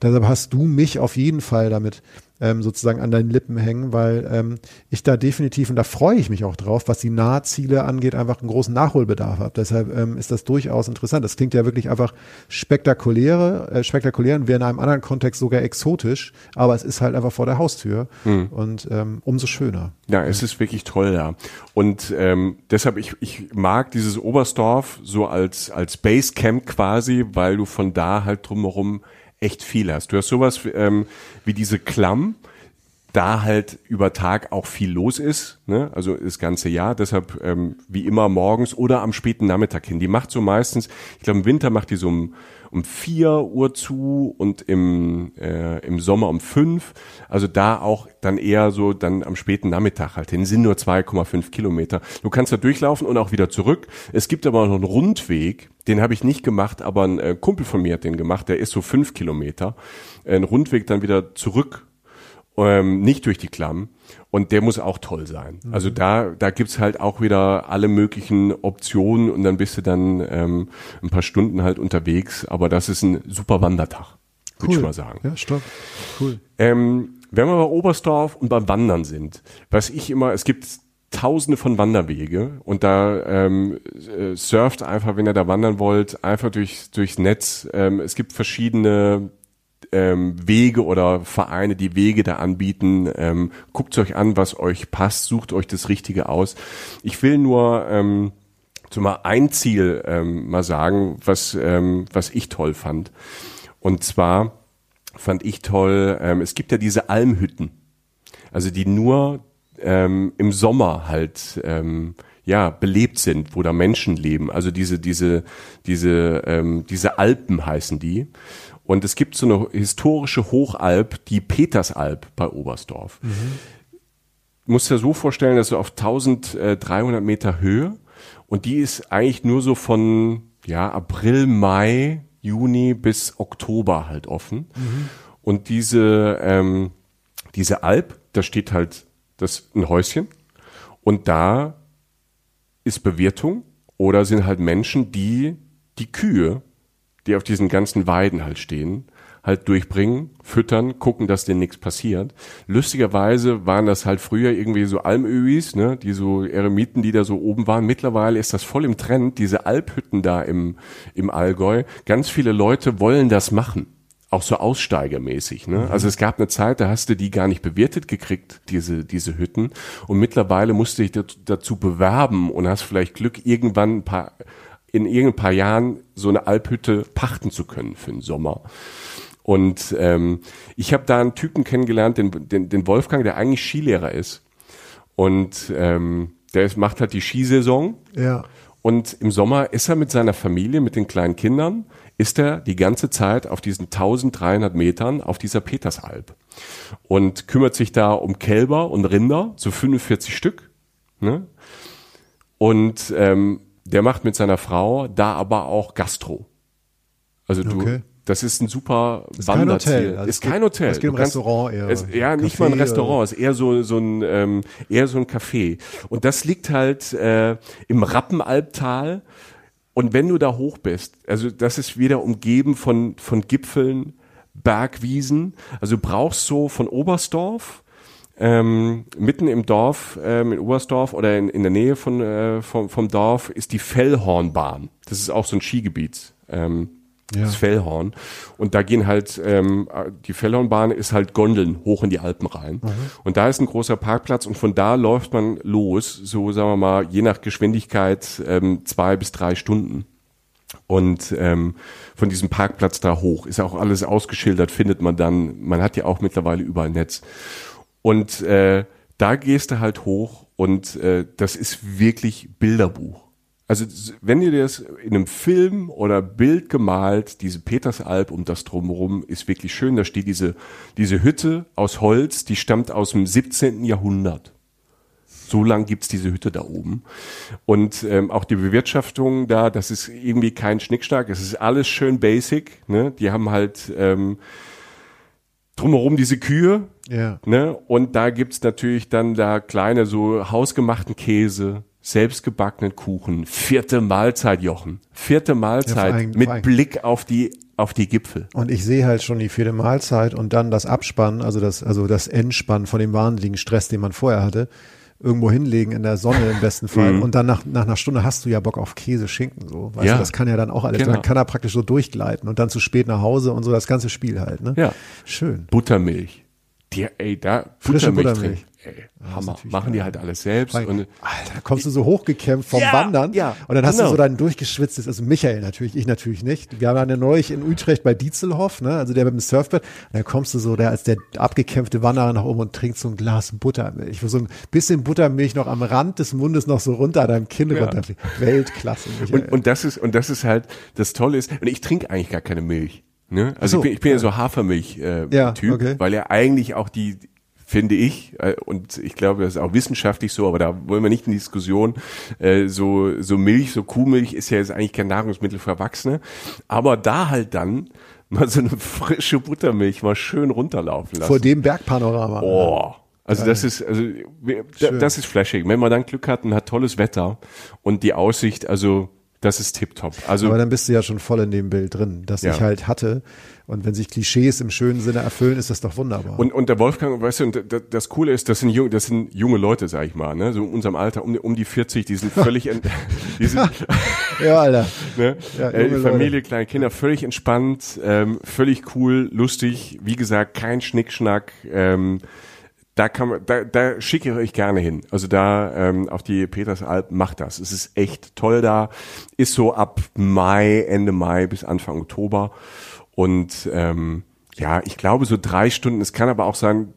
Deshalb hast du mich auf jeden Fall damit ähm, sozusagen an deinen Lippen hängen, weil ähm, ich da definitiv, und da freue ich mich auch drauf, was die Nahziele angeht, einfach einen großen Nachholbedarf habe. Deshalb ähm, ist das durchaus interessant. Das klingt ja wirklich einfach spektakuläre, äh, spektakulär und wäre in einem anderen Kontext sogar exotisch, aber es ist halt einfach vor der Haustür hm. und ähm, umso schöner. Ja, es ist wirklich toll, ja. Und ähm, deshalb, ich, ich mag dieses Oberstdorf so als, als Basecamp quasi, weil du von da halt drumherum echt viel hast. Du hast sowas ähm, wie diese Klamm, da halt über Tag auch viel los ist, ne? also das ganze Jahr. Deshalb ähm, wie immer morgens oder am späten Nachmittag hin. Die macht so meistens, ich glaube im Winter macht die so um, um vier Uhr zu und im, äh, im Sommer um fünf. Also da auch dann eher so dann am späten Nachmittag halt hin. Sind nur 2,5 Kilometer. Du kannst da durchlaufen und auch wieder zurück. Es gibt aber noch einen Rundweg, den habe ich nicht gemacht, aber ein äh, Kumpel von mir hat den gemacht. Der ist so fünf Kilometer. Ein Rundweg dann wieder zurück ähm, nicht durch die Klamm. Und der muss auch toll sein. Mhm. Also da, da gibt's halt auch wieder alle möglichen Optionen und dann bist du dann ähm, ein paar Stunden halt unterwegs. Aber das ist ein super Wandertag, cool. würde ich mal sagen. Ja, stopp. Cool. Ähm, wenn wir bei Oberstdorf und beim Wandern sind, was ich immer, es gibt tausende von Wanderwege und da ähm, äh, surft einfach, wenn ihr da wandern wollt, einfach durch, durchs Netz. Ähm, es gibt verschiedene ähm, Wege oder Vereine, die Wege da anbieten. Ähm, guckt euch an, was euch passt, sucht euch das Richtige aus. Ich will nur ähm, so mal ein Ziel ähm, mal sagen, was, ähm, was ich toll fand. Und zwar fand ich toll, ähm, es gibt ja diese Almhütten, also die nur ähm, im Sommer halt ähm, ja belebt sind, wo da Menschen leben. Also diese diese diese ähm, diese Alpen heißen die. Und es gibt so eine historische Hochalp, die Petersalp bei Oberstdorf. Mhm. Musst dir so vorstellen, dass du auf 1300 Meter Höhe und die ist eigentlich nur so von ja, April, Mai, Juni bis Oktober halt offen. Mhm. Und diese, ähm, diese Alp, da steht halt das ein Häuschen und da ist Bewirtung oder sind halt Menschen, die die Kühe die auf diesen ganzen Weiden halt stehen, halt durchbringen, füttern, gucken, dass denen nichts passiert. Lustigerweise waren das halt früher irgendwie so Almöis, ne, die so Eremiten, die da so oben waren. Mittlerweile ist das voll im Trend, diese Alphütten da im, im Allgäu. Ganz viele Leute wollen das machen. Auch so aussteigermäßig, ne? Mhm. Also es gab eine Zeit, da hast du die gar nicht bewertet gekriegt, diese, diese Hütten. Und mittlerweile musst du dich dazu bewerben und hast vielleicht Glück, irgendwann ein paar in irgendein paar Jahren so eine Alphütte pachten zu können für den Sommer. Und ähm, ich habe da einen Typen kennengelernt, den, den, den Wolfgang, der eigentlich Skilehrer ist. Und ähm, der ist, macht halt die Skisaison. Ja. Und im Sommer ist er mit seiner Familie, mit den kleinen Kindern, ist er die ganze Zeit auf diesen 1300 Metern auf dieser Petersalp und kümmert sich da um Kälber und Rinder, so 45 Stück. Ne? Und ähm, der macht mit seiner Frau da aber auch Gastro. Also du, okay. das ist ein super ist Wanderziel. Kein Hotel. Also ist kein Hotel. Es geht um Restaurant eher. Es, ja, nicht mal ein Restaurant, ist eher so so ein ähm, eher so ein Café. Und das liegt halt äh, im Rappenalbtal. Und wenn du da hoch bist, also das ist wieder umgeben von von Gipfeln, Bergwiesen. Also du brauchst so von Oberstdorf ähm, mitten im Dorf, ähm, in Oberstdorf oder in, in der Nähe von, äh, vom, vom Dorf ist die Fellhornbahn. Das ist auch so ein Skigebiet. Ähm, ja. Das Fellhorn. Und da gehen halt, ähm, die Fellhornbahn ist halt Gondeln hoch in die Alpen rein. Mhm. Und da ist ein großer Parkplatz und von da läuft man los, so sagen wir mal, je nach Geschwindigkeit ähm, zwei bis drei Stunden. Und ähm, von diesem Parkplatz da hoch ist auch alles ausgeschildert, findet man dann. Man hat ja auch mittlerweile überall Netz. Und äh, da gehst du halt hoch und äh, das ist wirklich Bilderbuch. Also wenn ihr das in einem Film oder Bild gemalt, diese Petersalp und das drumherum ist wirklich schön. Da steht diese, diese Hütte aus Holz, die stammt aus dem 17. Jahrhundert. So lang gibt's diese Hütte da oben. Und ähm, auch die Bewirtschaftung da, das ist irgendwie kein Schnickschnack, es ist alles schön basic. Ne? Die haben halt ähm, drumherum diese Kühe. Ja. Ne? Und da gibt's natürlich dann da kleine, so hausgemachten Käse, selbstgebackenen Kuchen, vierte Mahlzeit, Jochen. Vierte Mahlzeit ja, mit Blick auf die auf die Gipfel. Und ich sehe halt schon die vierte Mahlzeit und dann das Abspannen, also das, also das Endspannen von dem wahnsinnigen Stress, den man vorher hatte, irgendwo hinlegen in der Sonne im besten Fall. Mhm. Und dann nach, nach einer Stunde hast du ja Bock auf Käse, Schinken, so. Weißt Ja. du, das kann ja dann auch alles. Genau. Dann kann er praktisch so durchgleiten und dann zu spät nach Hause und so das ganze Spiel halt, ne? Ja. Schön. Buttermilch. Die, ey, da Frische Buttermilch, Buttermilch. trinken. Ey, Hammer. Machen die halt alles selbst. Weil, Und, Alter, da kommst du so hochgekämpft vom Ja, Wandern ja, und dann hast genau. du so dein durchgeschwitztes, also Michael natürlich, ich natürlich nicht. Wir waren ja neulich in Utrecht bei Dietzelhoff, ne, also der mit dem Surfbrett. Und dann kommst du so der als der abgekämpfte Wanderer nach oben und trinkst so ein Glas Buttermilch, wo so ein bisschen Buttermilch noch am Rand des Mundes noch so runter an deinem Kinn runterfliegt. Weltklasse. Michael. und, und das ist, und das ist halt, das Tolle ist, und ich trinke eigentlich gar keine Milch. Ne? Also so, ich bin, ich bin ja so Hafermilch-Typ, äh, Ja, Typ, okay. weil er eigentlich auch die, finde ich, äh, und ich glaube, das ist auch wissenschaftlich so, aber da wollen wir nicht in die Diskussion, äh, so, so Milch, so Kuhmilch ist ja jetzt eigentlich kein Nahrungsmittel für Erwachsene, aber da halt dann mal so eine frische Buttermilch mal schön runterlaufen lassen. vor dem Bergpanorama. Oh. Also das ist, also Schön. das ist flashig. Wenn man dann Glück hat und hat tolles Wetter und die Aussicht, also das ist tipptopp. Also Aber dann bist du ja schon voll in dem Bild drin, das Ja. ich halt hatte. Und wenn sich Klischees im schönen Sinne erfüllen, ist das doch wunderbar. und, und der Wolfgang, weißt du, und das, das Coole ist, das sind, jung, das sind junge Leute, sag ich mal, ne? so in unserem Alter, um, um die 40, die sind <laughs> völlig, ent, die sind, <laughs> ja, Alter. <laughs> ne? Ja, äh, junge Familie, kleine Kinder, völlig entspannt, ähm, völlig cool, lustig, wie gesagt, kein Schnickschnack, ähm, da kann man, da, da schicke ich euch gerne hin. Also da ähm, auf die Petersalp macht das. Es ist echt toll da. Ist so ab Mai, Ende Mai bis Anfang Oktober. Und ähm, ja, ich glaube so drei Stunden. Es kann aber auch sein,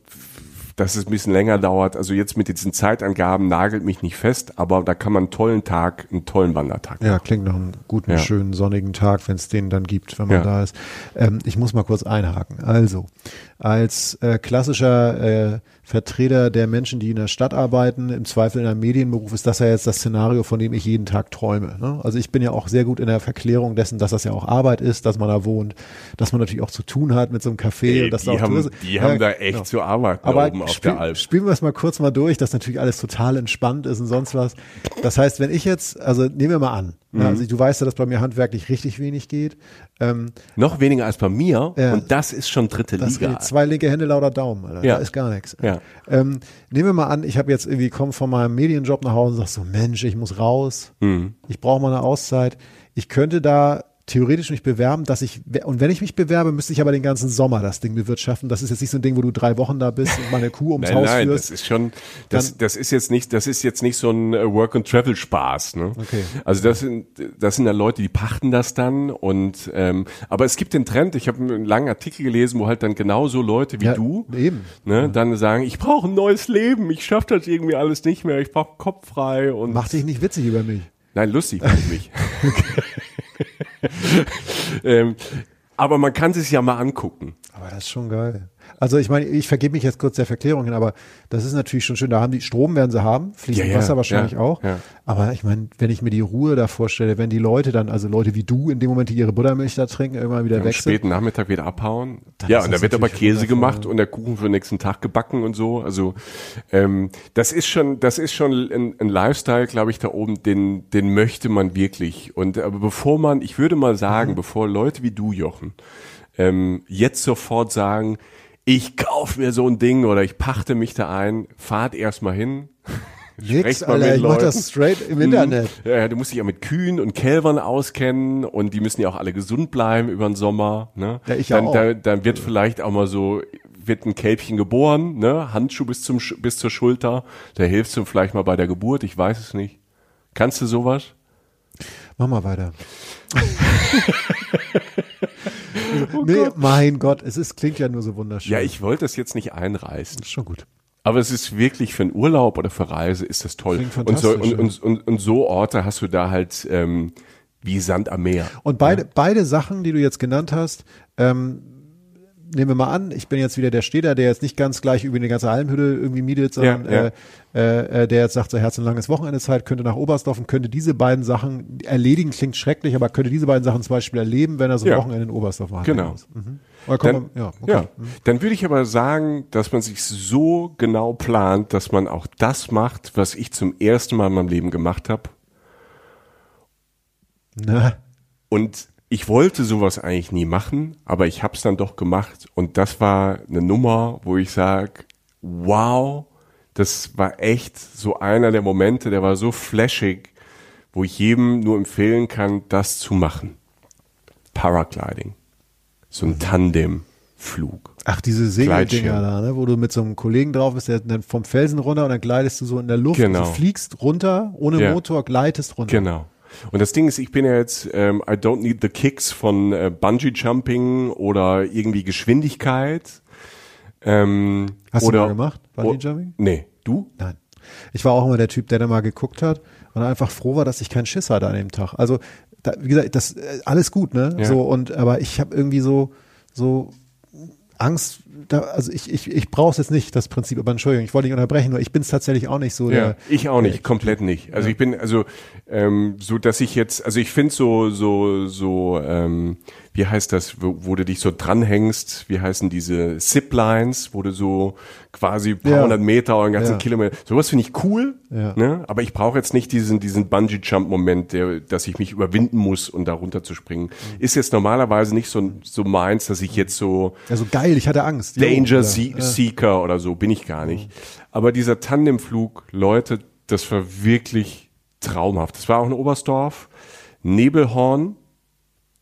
dass es ein bisschen länger dauert. Also jetzt mit diesen Zeitangaben nagelt mich nicht fest, aber da kann man einen tollen Tag, einen tollen Wandertag Ja, klingt nach einem guten, Ja. schönen, sonnigen Tag, wenn es den dann gibt, wenn man Ja. da ist. Ähm, ich muss mal kurz einhaken. Also, als äh, klassischer äh, Vertreter der Menschen, die in der Stadt arbeiten, im Zweifel in einem Medienberuf, ist das ja jetzt das Szenario, von dem ich jeden Tag träume. Ne? Also ich bin ja auch sehr gut in der Verklärung dessen, dass das ja auch Arbeit ist, dass man da wohnt, dass man natürlich auch zu tun hat mit so einem Café. Ey, und dass da die auch haben, die Ja, haben da echt genau. zu arbeiten Aber oben auf spiel, der Alp. spielen wir es mal kurz mal durch, dass natürlich alles total entspannt ist und sonst was. Das heißt, wenn ich jetzt, also nehmen wir mal an, Mhm. ja, also du weißt ja, dass bei mir handwerklich richtig wenig geht. Ähm, Noch weniger als bei mir Ja. und das ist schon dritte Liga. zwei linke Hände lauter Daumen, Alter. Ja. Da ist gar nichts. Ja. Ähm, nehmen wir mal an, ich habe jetzt irgendwie komme von meinem Medienjob nach Hause und sag so, Mensch, ich muss raus. Mhm. Ich brauche mal eine Auszeit. Ich könnte da theoretisch mich bewerben, dass ich, und wenn ich mich bewerbe, müsste ich aber den ganzen Sommer das Ding bewirtschaften. Das ist jetzt nicht so ein Ding, wo du drei Wochen da bist und meine Kuh ums Nein, Haus nein, führst. das ist schon, das, Dann- das ist jetzt nicht, das ist jetzt nicht so ein äh, Work-and-Travel-Spaß, ne? Okay. Also das sind, das sind ja Leute, die pachten das dann und, ähm, aber es gibt den Trend, ich habe einen langen Artikel gelesen, wo halt dann genauso Leute wie Ja, du, eben. ne, dann sagen, ich brauche ein neues Leben, ich schaffe das irgendwie alles nicht mehr, ich brauche Kopf frei und. Mach dich nicht witzig über mich. Nein, lustig ich mich. <laughs> <laughs> ähm, aber man kann sich ja mal angucken. Aber das ist schon geil. Also ich meine, ich vergebe mich jetzt kurz der Verklärung hin, aber das ist natürlich schon schön. Da haben die Strom werden sie haben, fließend Ja, ja, Wasser wahrscheinlich ja, auch. Aber ich meine, wenn ich mir die Ruhe da vorstelle, wenn die Leute dann, also Leute wie du in dem Moment, die ihre Buttermilch da trinken, irgendwann wieder weg sind. späten Nachmittag wieder abhauen. Ja, und da wird aber Käse gemacht und der Kuchen für den nächsten Tag gebacken und so. Also ähm, das ist schon, das ist schon ein, ein Lifestyle, glaube ich, da oben, den, den möchte man wirklich. Und aber bevor man, ich würde mal sagen, Mhm. bevor Leute wie du, Jochen, ähm, jetzt sofort sagen, ich kauf mir so ein Ding oder ich pachte mich da ein, fahrt erstmal hin. <laughs> Nix, Alter, ich mach das straight im Internet. Ja, du musst dich ja mit Kühen und Kälbern auskennen und die müssen ja auch alle gesund bleiben über den Sommer. Ne? Ja, ich dann, auch. dann, dann wird vielleicht auch mal so, wird ein Kälbchen geboren, ne? Handschuh bis zum bis zur Schulter. Der hilft du vielleicht mal bei der Geburt, ich weiß es nicht. Kannst du sowas? Mach mal weiter. <laughs> nee, mein Gott, es ist, klingt ja nur so wunderschön. Ja, ich wollte das jetzt nicht einreißen. Ist schon gut. Aber es ist wirklich für einen Urlaub oder für Reise ist das toll. Klingt Und so, fantastisch, und, und, und, und so Orte hast du da halt ähm, wie Sand am Meer. Und beide, beide Sachen, die du jetzt genannt hast, ähm, nehmen wir mal an, ich bin jetzt wieder der Städter, der jetzt nicht ganz gleich über eine ganze Almhütte irgendwie mietet, sondern Ja, ja. Äh, äh, äh, der jetzt sagt, so Herz und langes Wochenende Zeit, könnte nach Oberstdorf und könnte diese beiden Sachen erledigen, klingt schrecklich, aber könnte diese beiden Sachen zum Beispiel erleben, wenn er so ein Ja. Wochenende in Oberstdorf machen Genau. muss. Mhm. Dann, man, ja, okay. ja, dann würde ich aber sagen, dass man sich so genau plant, dass man auch das macht, was ich zum ersten Mal in meinem Leben gemacht habe Na, und ich wollte sowas eigentlich nie machen, aber ich habe es dann doch gemacht und das war eine Nummer, wo ich sage, wow, das war echt so einer der Momente, der war so flashig, wo ich jedem nur empfehlen kann, das zu machen. Paragliding. So ein Tandemflug. Ach, diese Segeldinger da, ne? wo du mit so einem Kollegen drauf bist, der dann vom Felsen runter und dann gleitest du so in der Luft. Genau. Also fliegst runter, ohne Ja. Motor, gleitest runter. Genau. Und das Ding ist, ich bin ja jetzt, ähm, I don't need the kicks von äh, Bungee Jumping oder irgendwie Geschwindigkeit. Ähm, Hast oder, du mal gemacht, Bungee Jumping? Nee, du? Nein. Ich war auch immer der Typ, der da mal geguckt hat und einfach froh war, dass ich keinen Schiss hatte an dem Tag. Also, da, wie gesagt, das äh, alles gut, ne? Ja. So und aber ich habe irgendwie so so Angst. Da, also ich ich ich brauche es jetzt nicht das Prinzip. Aber Entschuldigung, ich wollte nicht unterbrechen. Nur ich bin es tatsächlich auch nicht so. Ja, Der, ich auch nicht, komplett nicht. Also ich bin, also ähm, so, dass ich jetzt, also ich finde so, so, so, ähm, wie heißt das, wo, wo du dich so dranhängst, wie heißen diese Ziplines, wo du so quasi ein paar Ja. hundert Meter oder einen ganzen Ja. Kilometer, sowas finde ich cool, Ja. ne? aber ich brauche jetzt nicht diesen, diesen Bungee-Jump-Moment, der, dass ich mich überwinden muss, um da runterzuspringen. Ist jetzt normalerweise nicht so, so meins, dass ich jetzt so, also geil, ich hatte Angst. Jo, Danger Se ja. Seeker oder so bin ich gar nicht. Aber dieser Tandemflug, Leute, das war wirklich traumhaft. Das war auch in Oberstdorf. Nebelhorn.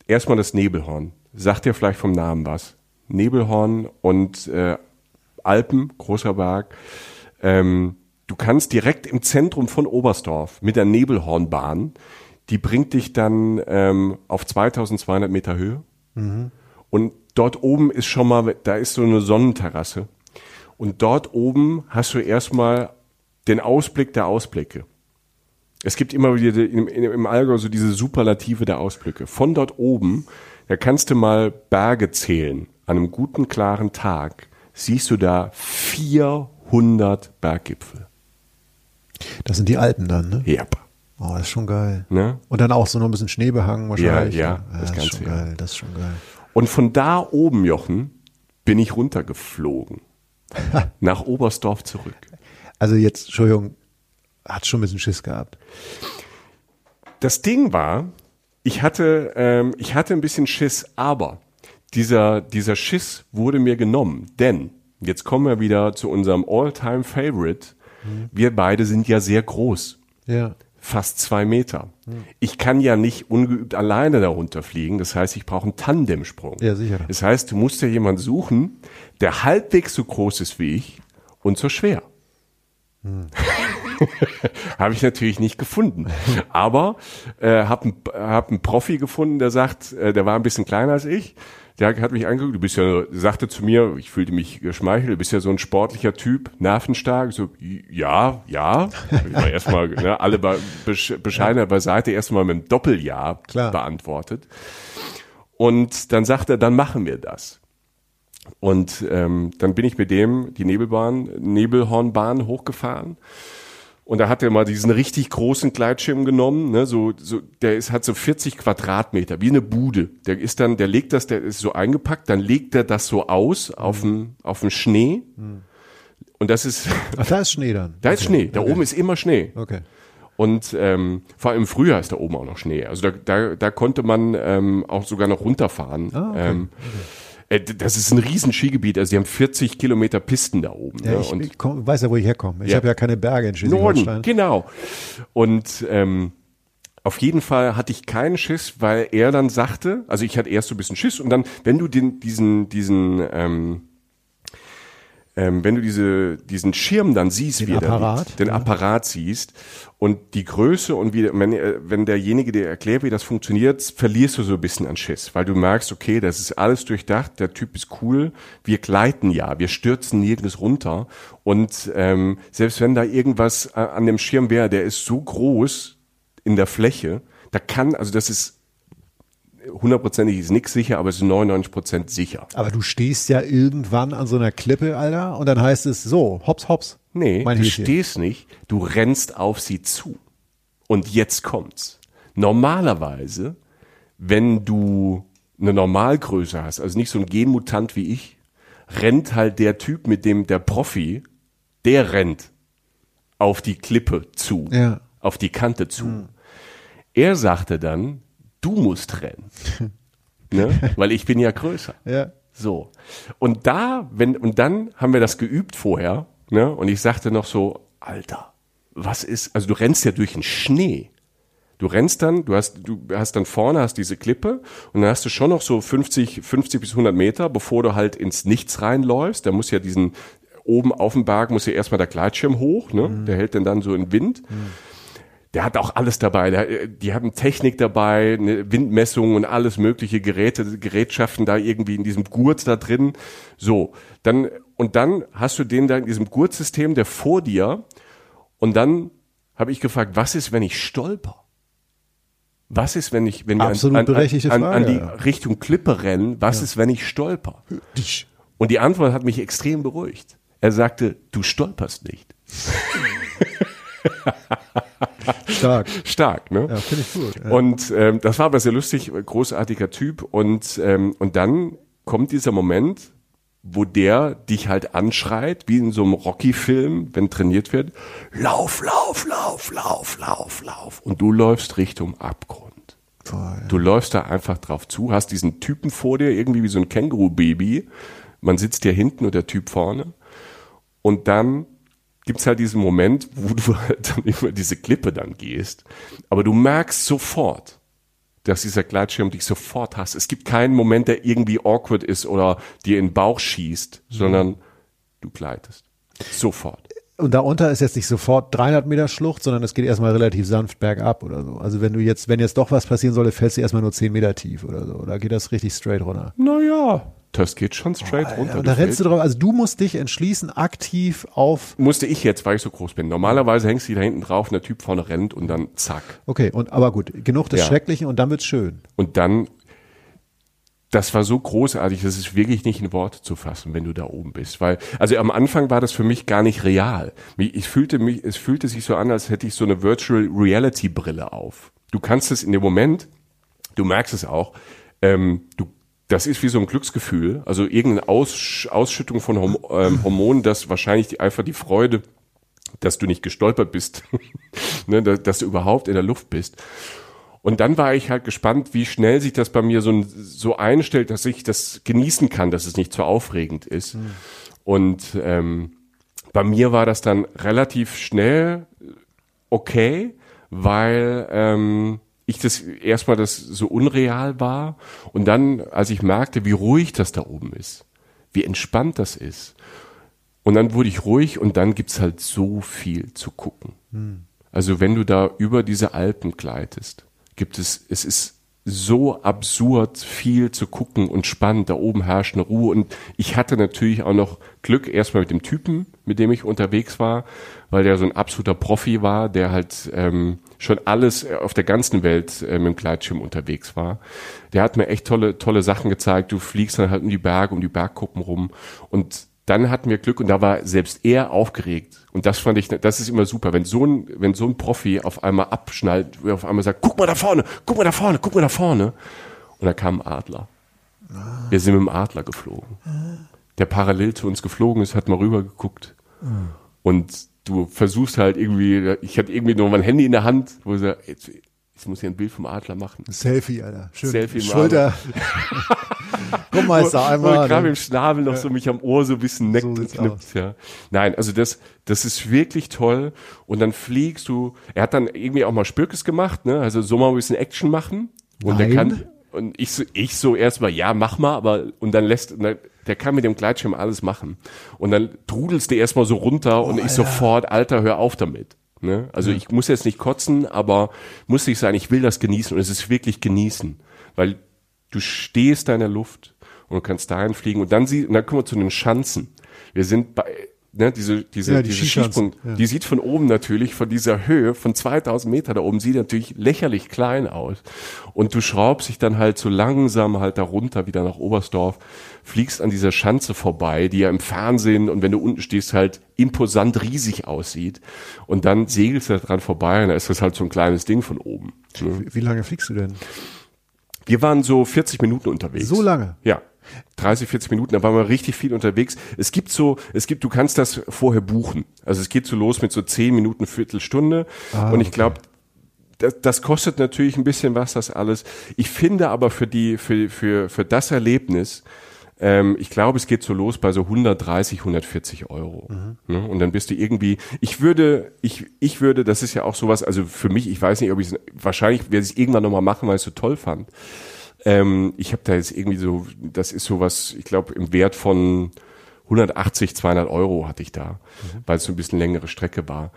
Erstmal das Nebelhorn. Sagt dir vielleicht vom Namen was. Nebelhorn und äh, Alpen, großer Berg. Ähm, du kannst direkt im Zentrum von Oberstdorf mit der Nebelhornbahn, die bringt dich dann ähm, auf 2200 Meter Höhe. Und dort oben ist schon mal, da ist so eine Sonnenterrasse. Und dort oben hast du erstmal den Ausblick der Ausblicke. Es gibt immer wieder im, im Allgäu so diese Superlative der Ausblicke. Von dort oben, da kannst du mal Berge zählen. An einem guten, klaren Tag siehst du da 400 Berggipfel. Das sind die Alpen dann, ne? Ja. Oh, das ist schon geil. Ne? Und dann auch so noch ein bisschen Schneebehang wahrscheinlich. ja, das das, ist schon ja. geil. Das ist schon geil. Und von da oben, Jochen, bin ich runtergeflogen. <laughs> nach Oberstdorf zurück. Also jetzt, Entschuldigung, hat schon ein bisschen Schiss gehabt. Das Ding war, ich hatte, ähm, ich hatte ein bisschen Schiss, aber dieser, dieser Schiss wurde mir genommen, denn jetzt kommen wir wieder zu unserem All-Time-Favorite. Wir beide sind ja sehr groß, Ja. Fast zwei Meter. Ich kann ja nicht ungeübt alleine darunter fliegen, das heißt, ich brauche einen Tandemsprung. Ja, sicher. Das heißt, du musst ja jemanden suchen, der halbwegs so groß ist wie ich und so schwer. <laughs> habe ich natürlich nicht gefunden. Aber äh, habe einen hab einen Profi gefunden, der sagt, äh, der war ein bisschen kleiner als ich. Der hat mich angeguckt, du bist ja, sagte zu mir, ich fühlte mich geschmeichelt, du bist ja so ein sportlicher Typ, nervenstark. So, ja, ja. Erstmal, ne, alle be besch bescheiden beiseite, erstmal mit einem Doppeljahr Klar. beantwortet. Und dann sagt er, dann machen wir das. Und ähm, dann bin ich mit dem die Nebelbahn, Nebelhornbahn hochgefahren. Und da hat er mal diesen richtig großen Gleitschirm genommen, ne, so, so, der ist, hat so 40 Quadratmeter, wie eine Bude. Der ist dann, der legt das, der ist so eingepackt, dann legt er das so aus auf dem, auf dem Schnee. Und das ist, <laughs> Ach, da ist Schnee dann. da ist Schnee, da oben ist immer Schnee. Okay. Und ähm, vor allem im Frühjahr ist da oben auch noch Schnee. Also da, da, da konnte man ähm, auch sogar noch runterfahren. Ah, okay. ähm, äh, d- das ist ein riesen Skigebiet. Also die haben 40 Kilometer Pisten da oben. Ja, ne? ich, Und ich komm, weiß ja, wo ich herkomme. Ich Ja. habe ja keine Berge in Norden, Schleswig-Holstein. genau. Und ähm, auf jeden Fall hatte ich keinen Schiss, weil er dann sagte, also ich hatte erst so ein bisschen Schiss und dann, wenn du den, diesen, diesen, ähm, ähm, wenn du diese, diesen Schirm dann siehst, Den wie er Apparat, liegt, den ja. Apparat siehst und die Größe und wie, wenn, äh, wenn derjenige dir erklärt, wie das funktioniert, verlierst du so ein bisschen an Schiss, weil du merkst, okay, das ist alles durchdacht, der Typ ist cool, wir gleiten ja, wir stürzen nirgends runter und ähm, selbst wenn da irgendwas äh, an dem Schirm wäre, der ist so groß in der Fläche, da kann, also das ist hundertprozentig ist nichts sicher, aber es ist 99 Prozent sicher. Aber du stehst ja irgendwann an so einer Klippe, Alter, und dann heißt es so, hops, hops. Nee, du Häschen. stehst nicht, du rennst auf sie zu. Und jetzt kommt's. Normalerweise, wenn du eine Normalgröße hast, also nicht so ein Genmutant wie ich, rennt halt der Typ mit dem, der Profi, der rennt auf die Klippe zu, Ja. auf die Kante zu. Er sagte dann, du musst rennen. ne? <laughs> Weil ich bin ja größer. Ja. So. Und da, wenn, und dann haben wir das geübt vorher, ne? Und ich sagte noch so, Alter, was ist, also du rennst ja durch den Schnee. Du rennst dann, du hast, du hast dann vorne hast diese Klippe und dann hast du schon noch so 50, 50 bis 100 Meter, bevor du halt ins Nichts reinläufst. Da muss ja diesen, oben auf dem Berg muss ja erstmal der Gleitschirm hoch, ne? Mhm. Der hält dann dann so in Wind. Der hat auch alles dabei. Der, die haben Technik dabei, eine Windmessung und alles mögliche Geräte, Gerätschaften da irgendwie in diesem Gurt da drin. So, dann und dann hast du den da in diesem Gurtsystem, der vor dir. Und dann habe ich gefragt, was ist, wenn ich stolper? Was ist, wenn ich, wenn wir an, an, an, an die. Richtung Klippe rennen? Was ist, wenn ich stolper? Und die Antwort hat mich extrem beruhigt. Er sagte, du stolperst nicht. <laughs> Stark. Stark, ne? Ja, finde ich gut. Ja. Und ähm, das war aber sehr lustig, großartiger Typ. Und, ähm, und dann kommt dieser Moment, wo der dich halt anschreit, wie in so einem Rocky-Film, wenn trainiert wird, lauf, lauf, lauf, lauf, lauf, lauf. Und du läufst Richtung Abgrund. Ja. Du läufst da einfach drauf zu, hast diesen Typen vor dir, irgendwie wie so ein Känguru-Baby. Man sitzt dir hinten und der Typ vorne. Und dann gibt's halt diesen Moment, wo du halt dann über diese Klippe dann gehst. Aber du merkst sofort, dass dieser Gleitschirm dich sofort hasst. Es gibt keinen Moment, der irgendwie awkward ist oder dir in den Bauch schießt, sondern du gleitest. Sofort. Und darunter ist jetzt nicht sofort 300 Meter Schlucht, sondern es geht erstmal relativ sanft bergab oder so. Also wenn du jetzt, wenn jetzt doch was passieren sollte, fällst du erstmal nur 10 Meter tief oder so. Oder geht das richtig straight runter? Naja, das geht schon straight runter. Und da rennst du drauf, also du musst dich entschließen, aktiv auf, Musste ich jetzt, weil ich so groß bin. Normalerweise hängst du da hinten drauf und der Typ vorne rennt und dann zack. okay, und, aber gut, genug des Ja. Schrecklichen und dann wird's schön. Und dann, das war so großartig, das ist wirklich nicht in Worte zu fassen, wenn du da oben bist. Weil, also am Anfang war das für mich gar nicht real. Ich fühlte mich, es fühlte sich so an, als hätte ich so eine Virtual Reality Brille auf. Du kannst es in dem Moment, du merkst es auch, ähm, du, das ist wie so ein Glücksgefühl, also irgendeine Aus, Ausschüttung von Horm ähm, Hormonen, das wahrscheinlich die, einfach die Freude, dass du nicht gestolpert bist, <laughs> ne, dass, dass du überhaupt in der Luft bist. Und dann war ich halt gespannt, wie schnell sich das bei mir so, so einstellt, dass ich das genießen kann, dass es nicht zu aufregend ist. Und ähm, bei mir war das dann relativ schnell okay, weil ähm, ich das erstmal das so unreal war und dann, als ich merkte, wie ruhig das da oben ist, wie entspannt das ist, und dann wurde ich ruhig und dann gibt's halt so viel zu gucken. Also wenn du da über diese Alpen gleitest, gibt es, es ist so absurd viel zu gucken und spannend. Da oben herrscht eine Ruhe. Und ich hatte natürlich auch noch Glück erstmal mit dem Typen, mit dem ich unterwegs war, weil der so ein absoluter Profi war, der halt ähm, schon alles auf der ganzen Welt äh, mit dem Gleitschirm unterwegs war. Der hat mir echt tolle, tolle Sachen gezeigt. Du fliegst dann halt um die Berge, um die Bergkuppen rum. Und dann hatten wir Glück und da war selbst er aufgeregt. Und das fand ich, das ist immer super, wenn so ein, wenn so ein Profi auf einmal abschnallt, auf einmal sagt, guck mal da vorne, guck mal da vorne, guck mal da vorne. Und da kam ein Adler. Wir sind mit dem Adler geflogen. Der parallel zu uns geflogen ist, hat mal rüber geguckt. Und du versuchst halt irgendwie, ich hatte irgendwie nur mein Handy in der Hand, wo ich sage, jetzt, jetzt muss ich ein Bild vom Adler machen. Selfie, Alter. Schön. Selfie im Schulter. <laughs> Guck mal, ist da einmal. ich gerade im Schnabel noch so mich am Ohr so ein bisschen neckt So und knippt, ja. Nein, also das, das ist wirklich toll. Und dann fliegst du, er hat dann irgendwie auch mal Spürkes gemacht, ne, also so mal ein bisschen Action machen. Und der Nein. kann, und ich so, ich so erstmal, ja, mach mal, aber, und dann lässt, dann, der kann mit dem Gleitschirm alles machen. Und dann trudelst du erstmal so runter und ich sofort, Alter, hör auf damit. Ne? Also ich muss jetzt nicht kotzen, aber muss nicht sein, ich will das genießen und es ist wirklich genießen. Weil du stehst da in der Luft und du kannst dahin fliegen und dann sie, und dann kommen wir zu den Schanzen. Wir sind bei, ne, diese, diese, Ja, die diese Skisprung, ja. die sieht von oben natürlich, von dieser Höhe, von 2000 Meter da oben, sieht natürlich lächerlich klein aus. Und du schraubst dich dann halt so langsam halt da runter wieder nach Oberstdorf, fliegst an dieser Schanze vorbei, die ja im Fernsehen und wenn du unten stehst halt imposant riesig aussieht. Und dann segelst du da dran vorbei und da ist das halt so ein kleines Ding von oben. Ne? Wie, wie lange fliegst du denn? Wir waren so 40 Minuten unterwegs. So lange? Ja. 30, 40 Minuten, da waren wir richtig viel unterwegs. Es gibt so, es gibt, du kannst das vorher buchen. Also es geht so los mit so 10 Minuten, Viertelstunde. Ah, und ich okay. glaube, das, das kostet natürlich ein bisschen was, das alles. Ich finde aber für die, für, für, für das Erlebnis, ähm, ich glaube, es geht so los bei so 130, 140 Euro. Mhm. Ne? Und dann bist du irgendwie, ich würde, ich, ich würde, das ist ja auch sowas, also für mich, ich weiß nicht, ob ich es, wahrscheinlich werde ich es irgendwann nochmal machen, weil ich es so toll fand. Ähm, ich habe da jetzt irgendwie so, das ist sowas, ich glaube, im Wert von 180, 200 Euro hatte ich da, mhm. weil es so ein bisschen längere Strecke war.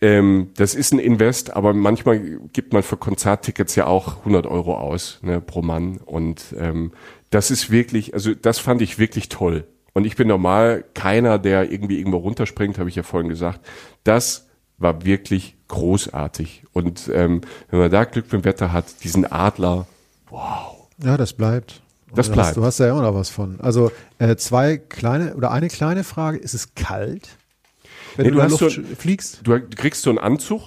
Ähm, das ist ein Invest, aber manchmal gibt man für Konzerttickets ja auch 100 Euro aus ne, pro Mann. Und ähm, das ist wirklich, also das fand ich wirklich toll. Und ich bin normal keiner, der irgendwie irgendwo runterspringt, habe ich ja vorhin gesagt. Das war wirklich großartig. Und ähm, wenn man da Glück dem Wetter hat, diesen Adler, wow. Ja, das bleibt. Das du bleibt. Hast, du hast ja immer noch was von. Also äh, zwei kleine oder eine kleine Frage: Ist es kalt? Wenn nee, du, du hast Luft so, fliegst? Du kriegst so einen Anzug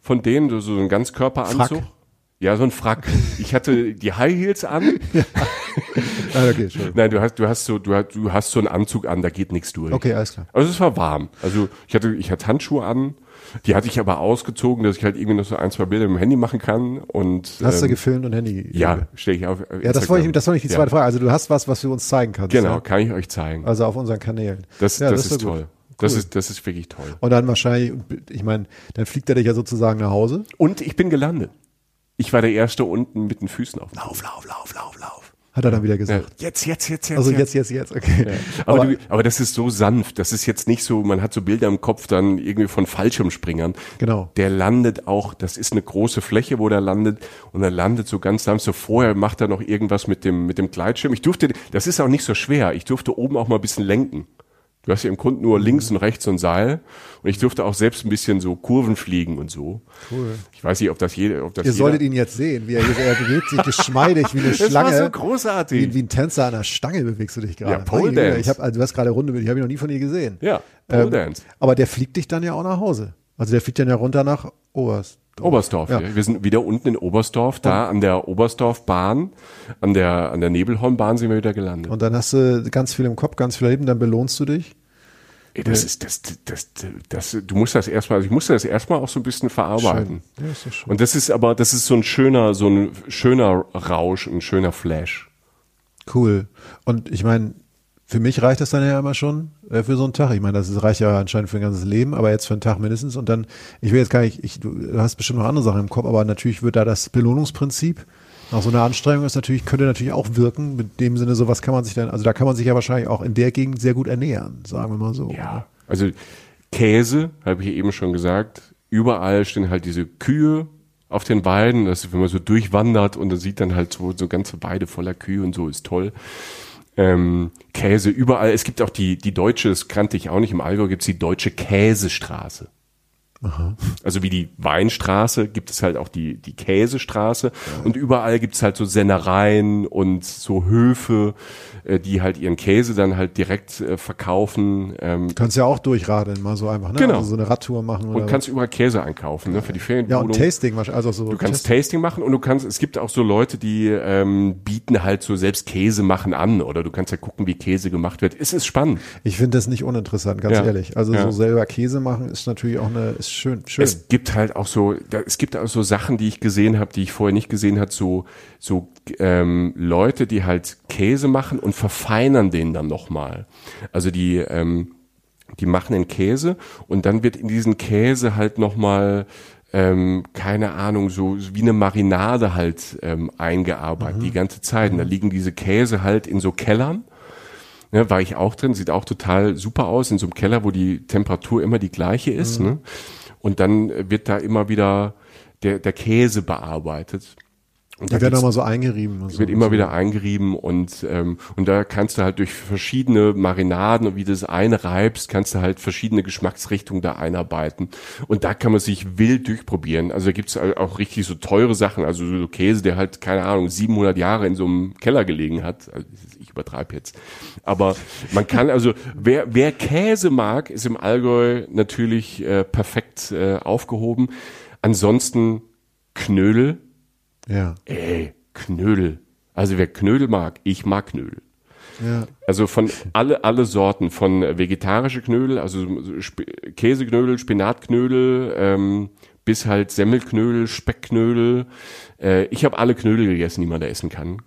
von denen, so einen Ganzkörperanzug. Frack. Ja, so ein Frack. Ich hatte die High Heels an. <laughs> ja. ah, okay, Nein, du hast, du hast so, du hast, du hast so einen Anzug an, da geht nichts durch. Okay, alles klar. Also es war warm. Also ich hatte, ich hatte Handschuhe an. Die hatte ich aber ausgezogen, dass ich halt irgendwie noch so ein, zwei Bilder mit dem Handy machen kann. Und, hast ähm, du gefilmt und Handy? Ja, stelle ich auf. Instagram. Ja, das wollte ich, das wollte ich die zweite ja. Frage. Also du hast was, was du uns zeigen kannst. Genau, ja? kann ich euch zeigen. Also auf unseren Kanälen. Das, ja, das, das ist, toll. Gut. Das ist, das ist wirklich toll. Und dann wahrscheinlich, ich meine, dann fliegt er dich ja sozusagen nach Hause. Und ich bin gelandet. Ich war der Erste unten mit den Füßen auf. Lauf, lauf, lauf, lauf, lauf. Hat er dann wieder gesagt. Ja, jetzt, jetzt, jetzt, jetzt. Also jetzt, jetzt, jetzt, okay. Ja. <laughs> Aber, aber, du, aber das ist so sanft. Das ist jetzt nicht so, man hat so Bilder im Kopf dann irgendwie von Fallschirmspringern. Genau. Der landet auch, das ist eine große Fläche, wo der landet und er landet so ganz sanft. So vorher macht er noch irgendwas mit dem, mit dem Gleitschirm. Ich durfte, das ist auch nicht so schwer. Ich durfte oben auch mal ein bisschen lenken. Du hast ja im Grunde nur links und rechts so ein Seil. Und ich durfte auch selbst ein bisschen so Kurven fliegen und so. Cool. Ich weiß nicht, ob das jeder, ob das Ihr solltet ihn jetzt sehen, wie er, er bewegt sich geschmeidig wie eine <laughs> das Schlange. Das war so großartig. Wie, wie, ein Tänzer an der Stange bewegst du dich gerade. Ja, Pole Dance. Ich hab, also du hast gerade Runde, ich habe ihn noch nie von dir gesehen. Ja, Pole ähm, Dance. Aber der fliegt dich dann ja auch nach Hause. Also der fliegt dann ja runter nach Oberst. Oberstdorf. Ja. Wir sind wieder unten in Oberstdorf, da an der Oberstdorfbahn, an der, an der Nebelhornbahn sind wir wieder gelandet. Und dann hast du ganz viel im Kopf, ganz viel Leben, dann belohnst du dich. Ey, das ist, das, das, das, du musst das erstmal, also ich musste das erstmal auch so ein bisschen verarbeiten. Schön. Und das ist aber, das ist so ein schöner, so ein schöner Rausch, ein schöner Flash. Cool. Und ich meine, für mich reicht das dann ja immer schon äh, für so einen Tag. Ich meine, das reicht ja anscheinend für ein ganzes Leben, aber jetzt für einen Tag mindestens. Und dann, ich will jetzt gar nicht, ich, du hast bestimmt noch andere Sachen im Kopf, aber natürlich wird da das Belohnungsprinzip nach so einer Anstrengung ist natürlich, könnte natürlich auch wirken. Mit dem Sinne, so was kann man sich dann, also da kann man sich ja wahrscheinlich auch in der Gegend sehr gut ernähren, sagen wir mal so. Ja, also Käse, habe ich eben schon gesagt. Überall stehen halt diese Kühe auf den Weiden. Das ist, wenn man so durchwandert und dann sieht dann halt so, so ganze Weide voller Kühe und so, ist toll. Ähm, Käse überall. Es gibt auch die, die deutsche, das kannte ich auch nicht, im Allgäu gibt es die deutsche Käsestraße. Aha. Also wie die Weinstraße gibt es halt auch die, die Käsestraße ja. und überall gibt es halt so Sennereien und so Höfe, äh, die halt ihren Käse dann halt direkt äh, verkaufen. Ähm, kannst ja auch durchradeln, mal so einfach, ne? Genau. Also so eine Radtour machen. Oder und kannst überall Käse einkaufen, ne? Für die Ferienwohnung. Ja, und Tasting, also so. Du kannst Tasting. Tasting machen und du kannst, es gibt auch so Leute, die ähm, bieten halt so selbst Käse machen an oder du kannst ja gucken, wie Käse gemacht wird. Es ist spannend. Ich finde das nicht uninteressant, ganz ja. ehrlich. Also ja. so selber Käse machen ist natürlich auch eine, ist schön, schön. Es gibt halt auch so, da, es gibt auch so Sachen, die ich gesehen habe, die ich vorher nicht gesehen habe, so, so ähm, Leute, die halt Käse machen und verfeinern den dann nochmal. Also die, ähm, die machen den Käse und dann wird in diesen Käse halt nochmal ähm, keine Ahnung, so wie eine Marinade halt ähm, eingearbeitet, mhm. die ganze Zeit. Und da mhm. liegen diese Käse halt in so Kellern. Ne, war ich auch drin, sieht auch total super aus, in so einem Keller, wo die Temperatur immer die gleiche ist. Mhm. Ne? Und dann wird da immer wieder der, der Käse bearbeitet. Und die werden auch mal so eingerieben. Und so wird immer so. wieder eingerieben und ähm, und da kannst du halt durch verschiedene Marinaden und wie du das einreibst, kannst du halt verschiedene Geschmacksrichtungen da einarbeiten und da kann man sich wild durchprobieren. Also da gibt's auch richtig so teure Sachen, also so Käse, der halt keine Ahnung 700 Jahre in so einem Keller gelegen hat. Also ich übertreibe jetzt, aber man kann also wer wer Käse mag, ist im Allgäu natürlich äh, perfekt äh, aufgehoben. Ansonsten Knödel ja. Ey, Knödel. Also wer Knödel mag, ich mag Knödel. Ja. Also von alle alle Sorten von vegetarische Knödel, also Sp Käseknödel, Spinatknödel, ähm, bis halt Semmelknödel, Speckknödel. Äh, ich habe alle Knödel gegessen, die man da essen kann.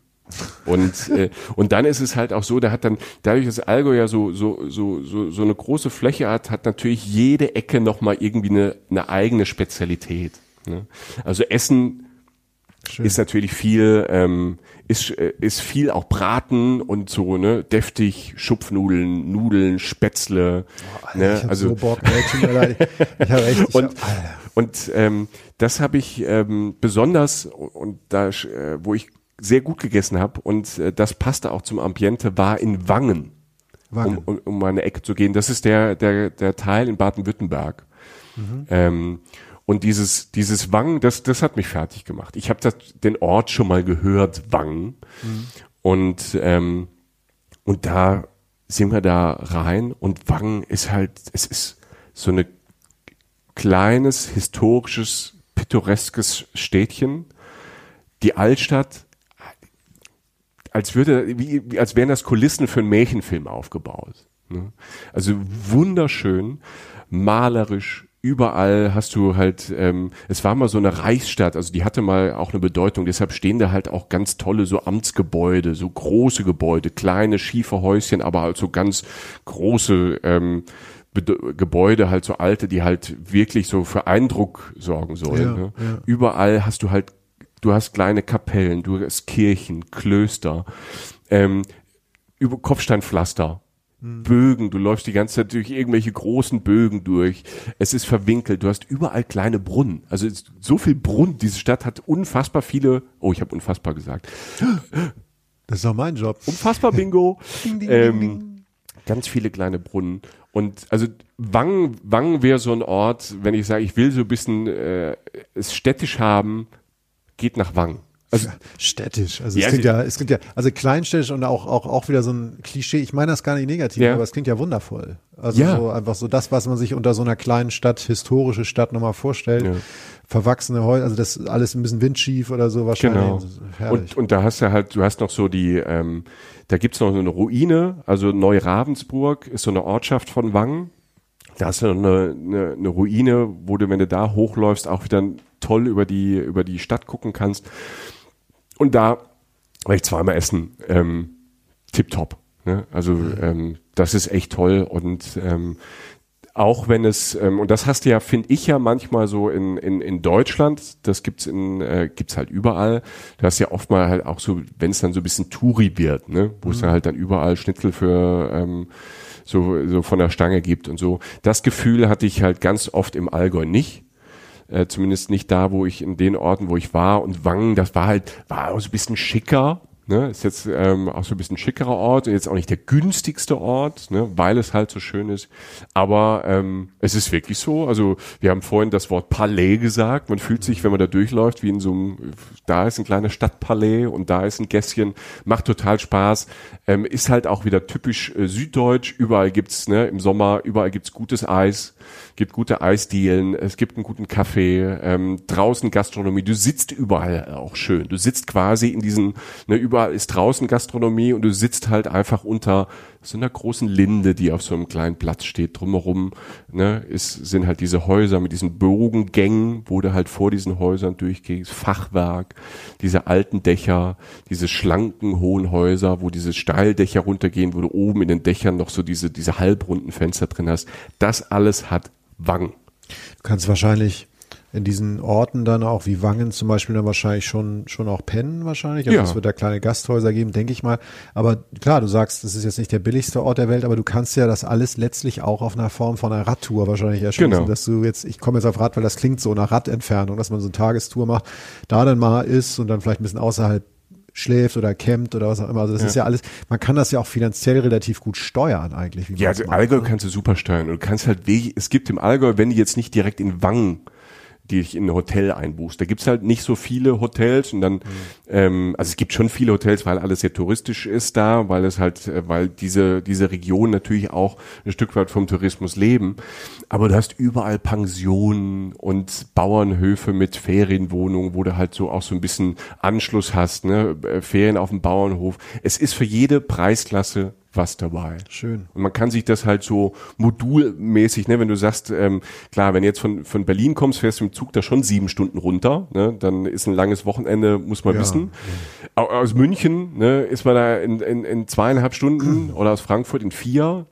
Und, äh, und dann ist es halt auch so, da hat dann, dadurch, dass Allgäu ja so, so, so, so, so eine große Fläche hat, hat natürlich jede Ecke nochmal irgendwie eine, eine eigene Spezialität. Ne? Also Essen Schön. ist natürlich viel, ähm, ist, äh, ist viel auch Braten und so, ne, deftig, Schupfnudeln, Nudeln, Spätzle. Oh, ne? ich also so Bock, ey, ich habe echt, ich und, hab, und ähm, das habe ich ähm, besonders und da, äh, wo ich sehr gut gegessen habe und äh, das passte auch zum Ambiente, war in Wangen, Wangen. Um, um, um meine Ecke zu gehen. Das ist der der der Teil in Baden-Württemberg. Mhm. Ähm, und dieses, dieses Wang, das, das hat mich fertig gemacht. Ich habe den Ort schon mal gehört, Wang. Mhm. Und, ähm, und da sind wir da rein und Wang ist halt, es ist so eine kleines, historisches, pittoreskes Städtchen. Die Altstadt, als würde, wie, als wären das Kulissen für einen Märchenfilm aufgebaut. Ne? Also wunderschön, malerisch, überall hast du halt, ähm, es war mal so eine Reichsstadt, also die hatte mal auch eine Bedeutung, deshalb stehen da halt auch ganz tolle so Amtsgebäude, so große Gebäude, kleine schiefe Häuschen, aber halt so ganz große ähm, Gebäude, halt so alte, die halt wirklich so für Eindruck sorgen sollen. Ja, ne? ja. Überall hast du halt, du hast kleine Kapellen, du hast Kirchen, Klöster, ähm, über Kopfsteinpflaster, Bögen, du läufst die ganze Zeit durch irgendwelche großen Bögen durch. Es ist verwinkelt, du hast überall kleine Brunnen. Also so viel Brunnen, diese Stadt hat unfassbar viele, oh, ich habe unfassbar gesagt. Das ist auch mein Job. Unfassbar Bingo. <laughs> ding, ding, ähm, ding, ganz viele kleine Brunnen. Und also Wangen, Wangen wäre so ein Ort, wenn ich sage, ich will so ein bisschen äh, es städtisch haben, geht nach Wangen. Also städtisch. Also ja, es klingt ja, es klingt ja, also kleinstädtisch und auch, auch, auch wieder so ein Klischee. Ich meine das gar nicht negativ, ja. aber es klingt ja wundervoll. Also ja. so einfach so das, was man sich unter so einer kleinen Stadt, historische Stadt nochmal vorstellt. Ja. Verwachsene Häuser, also das alles ein bisschen windschief oder so wahrscheinlich. Genau. Und, und da hast du halt, du hast noch so die, ähm, da gibt's noch so eine Ruine, also Neu-Ravensburg ist so eine Ortschaft von Wangen. Da hast du noch eine, eine, eine Ruine, wo du, wenn du da hochläufst, auch wieder toll über die, über die Stadt gucken kannst. Und da war ich zweimal essen, ähm, tipptopp. Ne? Also ähm, das ist echt toll und ähm, auch wenn es ähm, und das hast du ja finde ich ja manchmal so in in, in Deutschland das gibt's in äh, gibt's halt überall du hast ja oft mal halt auch so wenn es dann so ein bisschen Touri wird ne wo mhm. es dann halt dann überall Schnitzel für ähm, so so von der Stange gibt und so das Gefühl hatte ich halt ganz oft im Allgäu nicht äh, zumindest nicht da, wo ich in den Orten, wo ich war. Und Wangen, das war halt, war auch so ein bisschen schicker. Ne, ist jetzt ähm, auch so ein bisschen schickerer Ort und jetzt auch nicht der günstigste Ort, ne, weil es halt so schön ist. Aber ähm, es ist wirklich so. Also wir haben vorhin das Wort Palais gesagt. Man fühlt sich, wenn man da durchläuft, wie in so einem, da ist ein kleiner Stadtpalais und da ist ein Gässchen. Macht total Spaß. Ähm, ist halt auch wieder typisch äh, süddeutsch. Überall gibt's ne, im Sommer, überall gibt's gutes Eis gibt gute Eisdielen, es gibt einen guten Kaffee, ähm, draußen Gastronomie, du sitzt überall auch schön. Du sitzt quasi in diesen, ne, überall ist draußen Gastronomie und du sitzt halt einfach unter so einer großen Linde, die auf so einem kleinen Platz steht. Drumherum ne, ist, sind halt diese Häuser mit diesen Bogengängen, wo du halt vor diesen Häusern durchgehst, Fachwerk, diese alten Dächer, diese schlanken hohen Häuser, wo diese Steildächer runtergehen, wo du oben in den Dächern noch so diese, diese halbrunden Fenster drin hast. Das alles hat Wang. Du kannst wahrscheinlich in diesen Orten dann auch wie Wangen zum Beispiel dann wahrscheinlich schon schon auch pennen wahrscheinlich. Also ja. es wird da kleine Gasthäuser geben, denke ich mal. Aber klar, du sagst, das ist jetzt nicht der billigste Ort der Welt, aber du kannst ja das alles letztlich auch auf einer Form von einer Radtour wahrscheinlich erschließen, genau. dass du jetzt, ich komme jetzt auf Rad, weil das klingt so nach Radentfernung, dass man so eine Tagestour macht, da dann mal ist und dann vielleicht ein bisschen außerhalb schläft oder campt oder was auch immer. Also das ja. ist ja alles, man kann das ja auch finanziell relativ gut steuern eigentlich. ja, also Allgäu ne? kannst du super steuern. Du kannst halt, es gibt im Allgäu, wenn die jetzt nicht direkt in Wangen die dich in ein Hotel einbuchst. Da gibt's halt nicht so viele Hotels und dann, mhm. ähm, also es gibt schon viele Hotels, weil alles sehr touristisch ist da, weil es halt, äh, weil diese, diese Region natürlich auch ein Stück weit vom Tourismus leben. Aber du hast überall Pensionen und Bauernhöfe mit Ferienwohnungen, wo du halt so auch so ein bisschen Anschluss hast, ne? Äh, Ferien auf dem Bauernhof. Es ist für jede Preisklasse was dabei. Schön. Und man kann sich das halt so modulmäßig, ne, wenn du sagst, ähm, klar, wenn du jetzt von, von Berlin kommst, fährst du im Zug da schon sieben Stunden runter, ne, dann ist ein langes Wochenende, muss man Ja, wissen. Au- Aus München ne, ist man da in, in, in zweieinhalb Stunden <clears throat> oder aus Frankfurt in vier.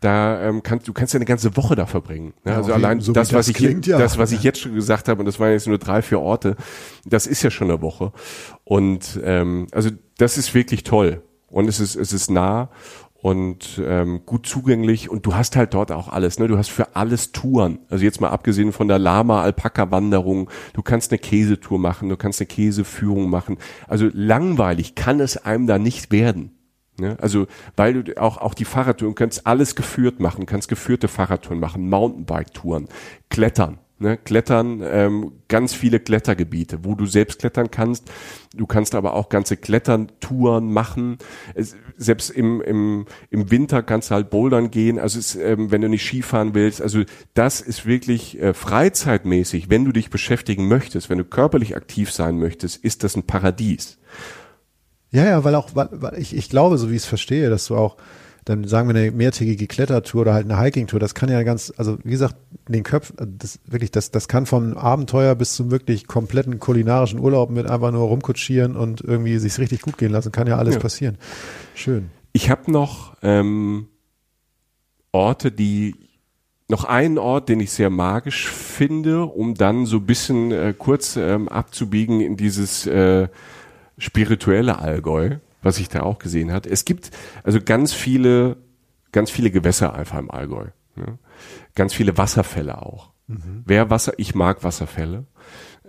Da ähm, kannst du kannst ja eine ganze Woche da verbringen. Ne? Ja, also allein so das, was das ich klingt, ja. das, was ich jetzt schon gesagt habe, und das waren jetzt nur drei, vier Orte, das ist ja schon eine Woche. Und ähm, also das ist wirklich toll. Und es ist, es ist nah und ähm, gut zugänglich und du hast halt dort auch alles, ne? Du hast für alles Touren. Also jetzt mal abgesehen von der Lama-Alpaka-Wanderung, du kannst eine Käsetour machen, du kannst eine Käseführung machen. Also langweilig kann es einem da nicht werden. Ne? Also weil du auch auch die Fahrradtouren kannst alles geführt machen, kannst geführte Fahrradtouren machen, Mountainbike-Touren, Klettern. Ne, Klettern, ähm, ganz viele Klettergebiete, wo du selbst klettern kannst. Du kannst aber auch ganze Klettertouren machen. Es, selbst im, im, im Winter kannst du halt bouldern gehen. Also es, ähm, wenn du nicht Skifahren willst. Also das ist wirklich äh, freizeitmäßig, wenn du dich beschäftigen möchtest, wenn du körperlich aktiv sein möchtest, ist das ein Paradies. Ja, ja, weil auch, weil, weil ich, ich glaube, so wie ich es verstehe, dass du auch, dann sagen wir eine mehrtägige Klettertour oder halt eine Hikingtour, das kann ja ganz, also wie gesagt, den Köpf, das wirklich, das, das kann vom Abenteuer bis zum wirklich kompletten kulinarischen Urlaub mit einfach nur rumkutschieren und irgendwie sich's richtig gut gehen lassen, kann ja alles Ja. passieren. Schön. Ich habe noch ähm, Orte, die noch einen Ort, den ich sehr magisch finde, um dann so ein bisschen äh, kurz ähm, abzubiegen in dieses äh, spirituelle Allgäu, was ich da auch gesehen hat. Es gibt also ganz viele, ganz viele Gewässer einfach im Allgäu. Ne? Ganz viele Wasserfälle auch. Wer Wasser, ich mag Wasserfälle.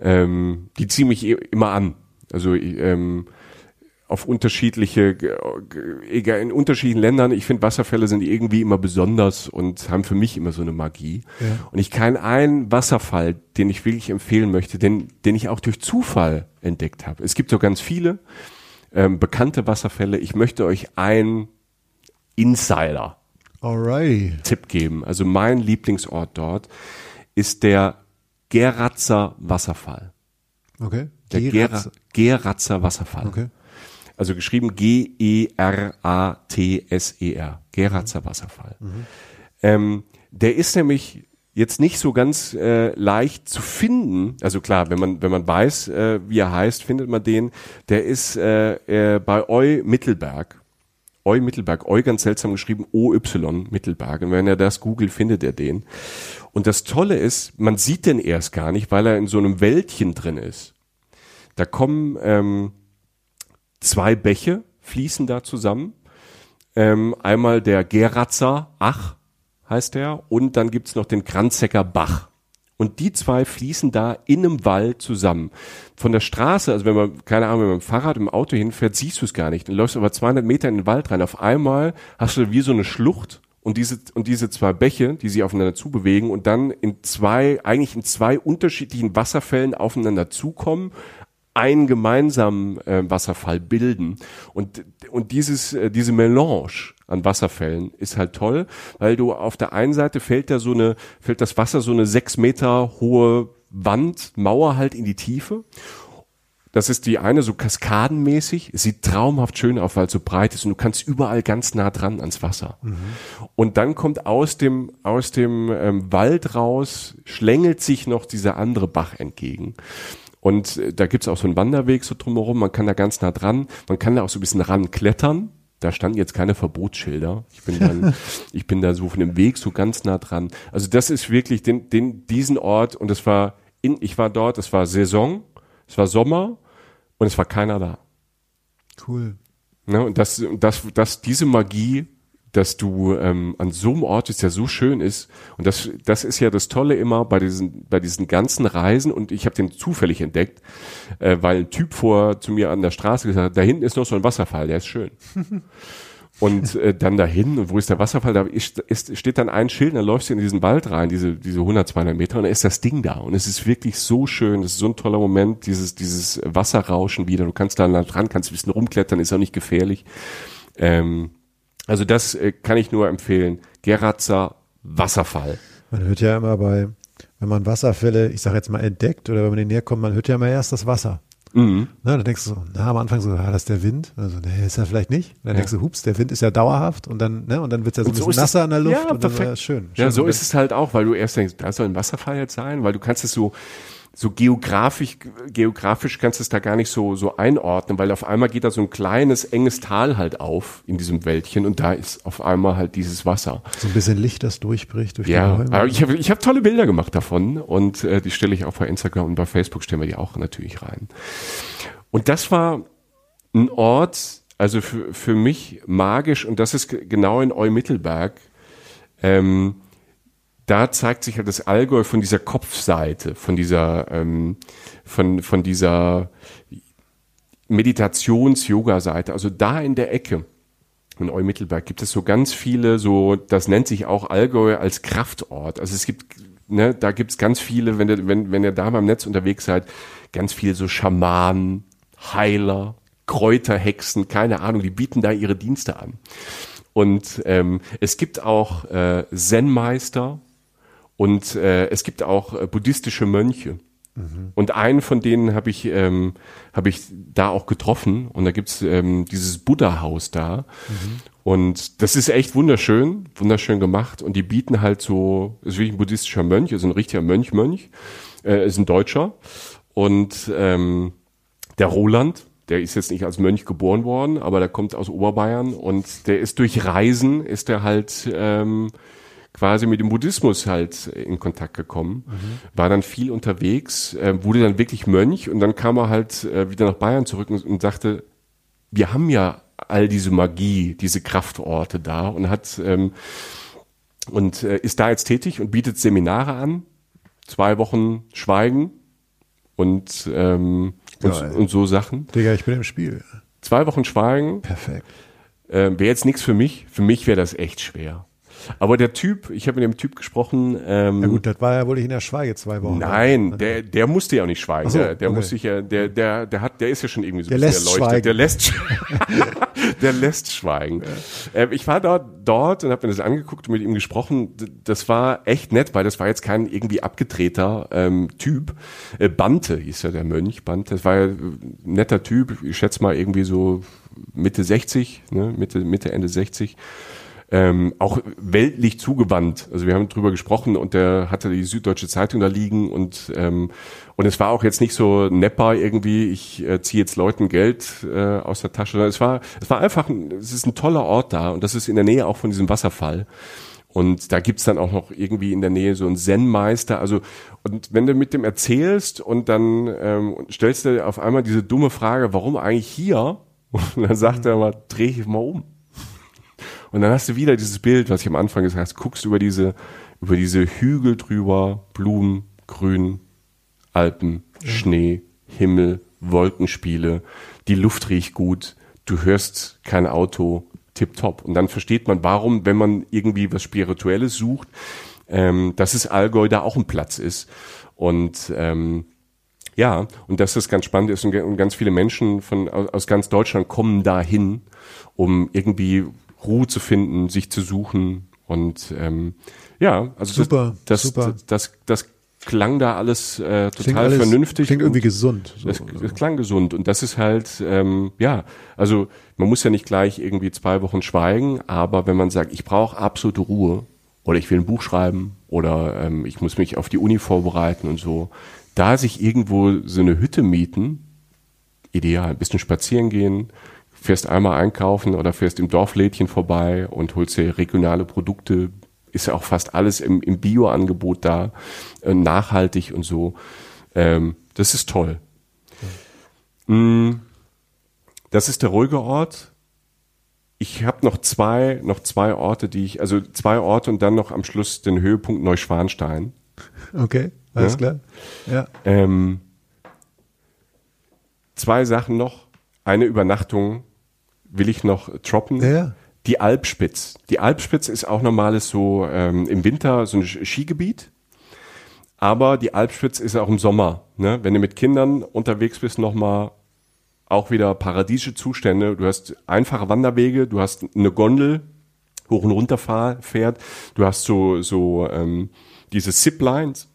Ähm, die ziehen mich eh immer an. Also ähm, auf unterschiedliche, egal in unterschiedlichen Ländern. Ich finde Wasserfälle sind irgendwie immer besonders und haben für mich immer so eine Magie. Ja. Und ich kann einen Wasserfall, den ich wirklich empfehlen möchte, den, den ich auch durch Zufall entdeckt habe. Es gibt so ganz viele ähm, bekannte Wasserfälle. Ich möchte euch einen Insider Alrighty. Tipp geben. Also mein Lieblingsort dort ist der Geratzer Wasserfall. Okay. Der Geratze. Gera- Geratzer Wasserfall. Okay. Also geschrieben G-E-R-A-T-S-E-R. Geratzer Wasserfall. Ähm, der ist nämlich jetzt nicht so ganz äh, leicht zu finden. Also klar, wenn man wenn man weiß, äh, wie er heißt, findet man den. Der ist äh, äh, bei Eu Mittelberg. Eu Mittelberg, Eu ganz seltsam geschrieben, OY Mittelberg. Und wenn er das googelt, findet er den. Und das Tolle ist, man sieht den erst gar nicht, weil er in so einem Wäldchen drin ist. Da kommen ähm, zwei Bäche, fließen da zusammen. Ähm, einmal der Geratzer Ach heißt der und dann gibt's noch den Kranzecker Bach. Und die zwei fließen da in einem Wald zusammen. Von der Straße, also wenn man, keine Ahnung, wenn man mit dem Fahrrad, im Auto hinfährt, siehst du es gar nicht. Dann läufst du aber 200 Meter in den Wald rein. Auf einmal hast du wie so eine Schlucht und diese, und diese zwei Bäche, die sich aufeinander zubewegen und dann in zwei, eigentlich in zwei unterschiedlichen Wasserfällen aufeinander zukommen, einen gemeinsamen äh, Wasserfall bilden. Und, und dieses, äh, diese Melange an Wasserfällen ist halt toll, weil du auf der einen Seite fällt da so eine, fällt das Wasser so eine sechs Meter hohe Wand, Mauer halt in die Tiefe. Das ist die eine so kaskadenmäßig, sieht traumhaft schön auf, weil es so breit ist und du kannst überall ganz nah dran ans Wasser. Und dann kommt aus dem, aus dem ähm, Wald raus, schlängelt sich noch dieser andere Bach entgegen. Und äh, da gibt's auch so einen Wanderweg so drumherum, man kann da ganz nah dran, man kann da auch so ein bisschen ranklettern. Da standen jetzt keine Verbotsschilder. Ich bin dann, <laughs> ich bin da so von dem Weg so ganz nah dran. Also das ist wirklich den, den, diesen Ort und es war in, ich war dort, es war Saison, es war Sommer und es war keiner da. Cool. Ne? Und das, das, das, diese Magie, dass du ähm, an so einem Ort ist, der so schön ist. Und das, das ist ja das Tolle immer bei diesen, bei diesen ganzen Reisen. Und ich habe den zufällig entdeckt, äh, weil ein Typ vor zu mir an der Straße gesagt hat, da hinten ist noch so ein Wasserfall, der ist schön. <laughs> Und äh, dann dahin, und wo ist der Wasserfall? Da ist, ist, steht dann ein Schild, dann läufst du in diesen Wald rein, diese, diese 100, 200 Meter, und dann ist das Ding da. Und es ist wirklich so schön, es ist so ein toller Moment, dieses, dieses Wasserrauschen wieder. Du kannst da dran, kannst ein bisschen rumklettern, ist auch nicht gefährlich. Ähm, also das äh, kann ich nur empfehlen. Geratzer Wasserfall. Man hört ja immer bei, wenn man Wasserfälle, ich sage jetzt mal entdeckt oder wenn man näher kommt, man hört ja immer erst das Wasser. Mhm. Na, dann denkst du so, na, am Anfang so, ah, das ist der Wind. Also, nee, ist ja vielleicht nicht. Dann ja. denkst du, hups, der Wind ist ja dauerhaft und dann, ne, und dann wird es ja so ein bisschen nasser in der Luft ja, und perfekt. dann, äh, schön, schön. Ja, so ist es halt auch, weil du erst denkst, da soll ein Wasserfall jetzt sein, weil du kannst es so, so geografisch, geografisch kannst du es da gar nicht so, so einordnen, weil auf einmal geht da so ein kleines, enges Tal halt auf in diesem Wäldchen und da ist auf einmal halt dieses Wasser. So ein bisschen Licht, das durchbricht durch ja, die Bäume. aber ich habe ich hab tolle Bilder gemacht davon und äh, die stelle ich auch bei Instagram und bei Facebook stellen wir die auch natürlich rein. Und das war ein Ort, also für, für mich magisch und das ist genau in Eumittelberg. Ähm, da zeigt sich halt das Allgäu von dieser Kopfseite, von dieser, ähm, von, von dieser Meditations-Yoga-Seite. Also da in der Ecke in Eumittelberg gibt es so ganz viele, so, das nennt sich auch Allgäu als Kraftort. Also es gibt, ne, da gibt es ganz viele, wenn ihr, wenn, wenn ihr da beim Netz unterwegs seid, ganz viele so Schamanen, Heiler, Kräuterhexen, keine Ahnung, die bieten da ihre Dienste an. Und ähm, es gibt auch äh, Zen-Meister, und äh, es gibt auch äh, buddhistische Mönche. Mhm. Und einen von denen habe ich, ähm, hab ich da auch getroffen. Und da gibt's ähm, dieses Buddha-Haus da. Mhm. Und das ist echt wunderschön, wunderschön gemacht. Und die bieten halt so, ist wirklich ein buddhistischer Mönch, ist ein richtiger Mönch-Mönch, äh, ist ein Deutscher. Und ähm, der Roland, der ist jetzt nicht als Mönch geboren worden, aber der kommt aus Oberbayern und der ist durch Reisen, ist der halt ähm, quasi mit dem Buddhismus halt in Kontakt gekommen, mhm. war dann viel unterwegs, äh, wurde dann wirklich Mönch und dann kam er halt äh, wieder nach Bayern zurück und, und sagte, wir haben ja all diese Magie, diese Kraftorte da und hat ähm, und äh, ist da jetzt tätig und bietet Seminare an, zwei Wochen Schweigen und und, und, so Sachen. Digga, ich bin im Spiel. Zwei Wochen Schweigen. Perfekt. Äh, wäre jetzt nichts für mich. Für mich wäre das echt schwer. Aber der Typ, ich habe mit dem Typ gesprochen. Ähm, ja gut, das war ja wohl ich in der Schweige zwei Wochen. Nein, der, der musste ja auch nicht schweigen. So, der, der okay. muss sich ja, der, der, der hat, der ist ja schon irgendwie so der lässt erleuchtet. Schweigen. Der lässt, <laughs> der lässt schweigen. Ja. Äh, ich war dort, dort und habe mir das angeguckt und mit ihm gesprochen. Das war echt nett, weil das war jetzt kein irgendwie abgedrehter ähm, Typ. Äh, Bante hieß ja der Mönch. Bante, das war ja ein netter Typ. Ich schätze mal irgendwie so Mitte 60, ne? Mitte, Mitte, Ende 60 ähm, auch weltlich zugewandt. Also wir haben drüber gesprochen und der hatte die Süddeutsche Zeitung da liegen und ähm, und es war auch jetzt nicht so nepper irgendwie, ich äh, ziehe jetzt Leuten Geld äh, aus der Tasche. Es war es war einfach, ein, es ist ein toller Ort da und das ist in der Nähe auch von diesem Wasserfall. Und da gibt's dann auch noch irgendwie in der Nähe so einen Zen-Meister. Also, und wenn du mit dem erzählst und dann ähm, stellst du auf einmal diese dumme Frage, warum eigentlich hier? <laughs> Und dann sagt er mal, dreh ich mal um. Und dann hast du wieder dieses Bild, was ich am Anfang gesagt habe, guckst über diese, über diese Hügel drüber, Blumen, Grün, Alpen. Schnee, Himmel, Wolkenspiele, die Luft riecht gut, du hörst kein Auto, tipptopp. Und dann versteht man, warum, wenn man irgendwie was Spirituelles sucht, ähm, dass es Allgäu da auch ein Platz ist. Und ähm, ja, und dass das ganz spannend ist und ganz viele Menschen von aus ganz Deutschland kommen dahin, um irgendwie Ruhe zu finden, sich zu suchen und ähm, ja, also super, das, das, super. Das, das, das klang da alles äh, total klingt alles, vernünftig. Klingt irgendwie gesund. So, das, das klang gesund und das ist halt ähm, ja, also man muss ja nicht gleich irgendwie zwei Wochen schweigen, aber wenn man sagt, ich brauche absolute Ruhe oder ich will ein Buch schreiben oder ähm, ich muss mich auf die Uni vorbereiten und so, da sich irgendwo so eine Hütte mieten, ideal, ein bisschen spazieren gehen, fährst einmal einkaufen oder fährst im Dorflädchen vorbei und holst dir regionale Produkte. Ist ja auch fast alles im, im Bio-Angebot da, äh, nachhaltig und so. Ähm, das ist toll. Mhm. Das ist der ruhige Ort. Ich habe noch zwei, noch zwei Orte, die ich, also zwei Orte und dann noch am Schluss den Höhepunkt Neuschwanstein. Okay, alles ja? klar. Ja. Ähm, zwei Sachen noch. Eine Übernachtung will ich noch droppen. Ja. Die Alpspitz. Die Alpspitz ist auch normales so ähm, im Winter so ein Skigebiet. Aber die Alpspitz ist auch im Sommer. Ne? Wenn du mit Kindern unterwegs bist, nochmal auch wieder paradiesische Zustände. Du hast einfache Wanderwege, du hast eine Gondel, hoch und runter fährt. Du hast so, so ähm, diese Ziplines,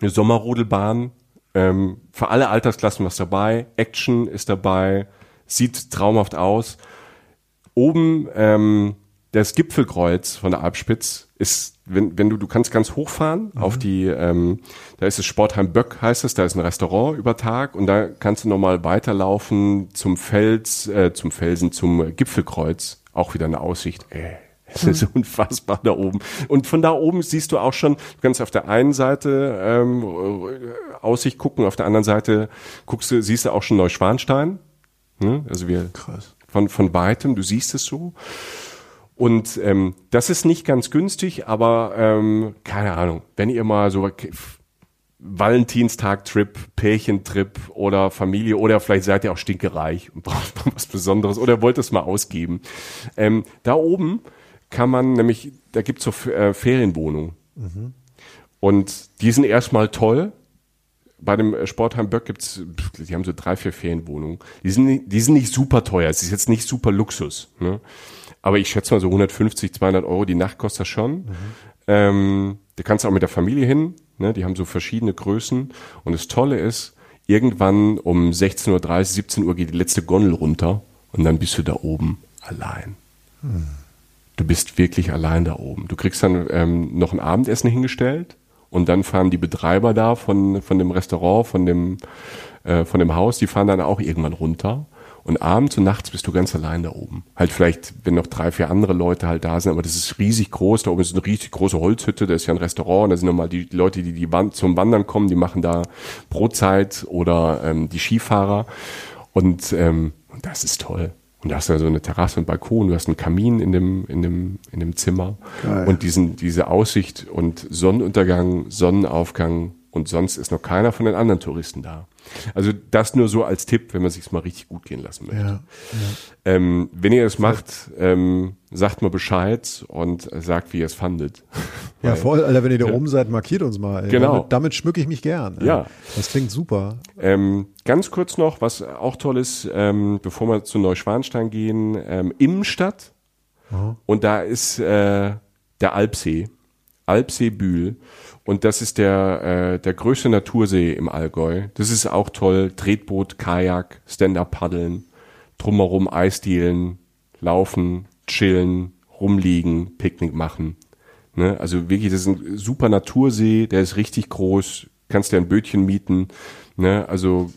eine Sommerrodelbahn, Ähm, für alle Altersklassen was dabei. Action ist dabei. Sieht traumhaft aus. Oben ähm, das Gipfelkreuz von der Alpspitz ist, wenn, wenn du, du kannst ganz hochfahren mhm. auf die, ähm, da ist es Sportheim Böck heißt es, da ist ein Restaurant über Tag und da kannst du nochmal weiterlaufen zum Fels, äh, zum Felsen, zum Gipfelkreuz. Auch wieder eine Aussicht. <laughs> Ey, es ist mhm. unfassbar da oben. Und von da oben siehst du auch schon, du kannst auf der einen Seite ähm, Aussicht gucken, auf der anderen Seite guckst du, siehst du auch schon Neuschwanstein. Ne? Also wir Krass. von von weitem, du siehst es so. Und ähm, das ist nicht ganz günstig, aber ähm, keine Ahnung, wenn ihr mal so Valentinstag-Trip, Pärchentrip oder Familie oder vielleicht seid ihr auch stinkereich und <laughs> braucht mal was Besonderes oder wollt es mal ausgeben. Ähm, da oben kann man nämlich, da gibt's so äh, Ferienwohnungen. Mhm. Und die sind erstmal toll. Bei dem Sportheim Böck gibt's, die haben so drei, vier Ferienwohnungen. Die sind, die sind nicht super teuer. Es ist jetzt nicht super Luxus. Ne? Aber ich schätze mal so 150, 200 Euro die Nacht kostet das schon. Mhm. Ähm, da kannst du auch mit der Familie hin. Ne? Die haben so verschiedene Größen. Und das Tolle ist, irgendwann um 16.30 Uhr, 17 Uhr geht die letzte Gondel runter und dann bist du da oben allein. Mhm. Du bist wirklich allein da oben. Du kriegst dann ähm, noch ein Abendessen hingestellt und dann fahren die Betreiber da von, von dem Restaurant, von dem, äh, von dem Haus, die fahren dann auch irgendwann runter und abends und nachts bist du ganz allein da oben. Halt vielleicht, wenn noch drei, vier andere Leute halt da sind, aber das ist riesig groß. Da oben ist eine riesig große Holzhütte, da ist ja ein Restaurant, da sind nochmal die Leute, die, die Wand zum Wandern kommen, die machen da Brotzeit oder ähm, die Skifahrer. Und, ähm, und das ist toll. Und da hast du ja so eine Terrasse und Balkon, du hast einen Kamin in dem, in dem, in dem Zimmer. Geil. Und diesen, diese Aussicht und Sonnenuntergang, Sonnenaufgang und sonst ist noch keiner von den anderen Touristen da. Also das nur so als Tipp, wenn man sich mal richtig gut gehen lassen möchte. Ja, ja. Ähm, wenn ihr es macht, ähm, sagt mal Bescheid und sagt, wie ihr es fandet. Ja, voll, Alter, wenn ihr da oben seid, markiert uns mal. Ey. Genau. Damit, damit schmücke ich mich gern. Ey. Ja. Das klingt super. Ähm, ganz kurz noch, was auch toll ist, ähm, bevor wir zu Neuschwanstein gehen, ähm, Immenstadt. Aha. Und da ist äh, der Alpsee, Alpsee Bühl. Und das ist der, äh, der größte Natursee im Allgäu. Das ist auch toll. Tretboot, Kajak, Stand-Up-Paddeln, drumherum Eisdielen, laufen, chillen, rumliegen, Picknick machen. Ne? Also wirklich, das ist ein super Natursee, der ist richtig groß, kannst dir ein Bötchen mieten. Ne? Also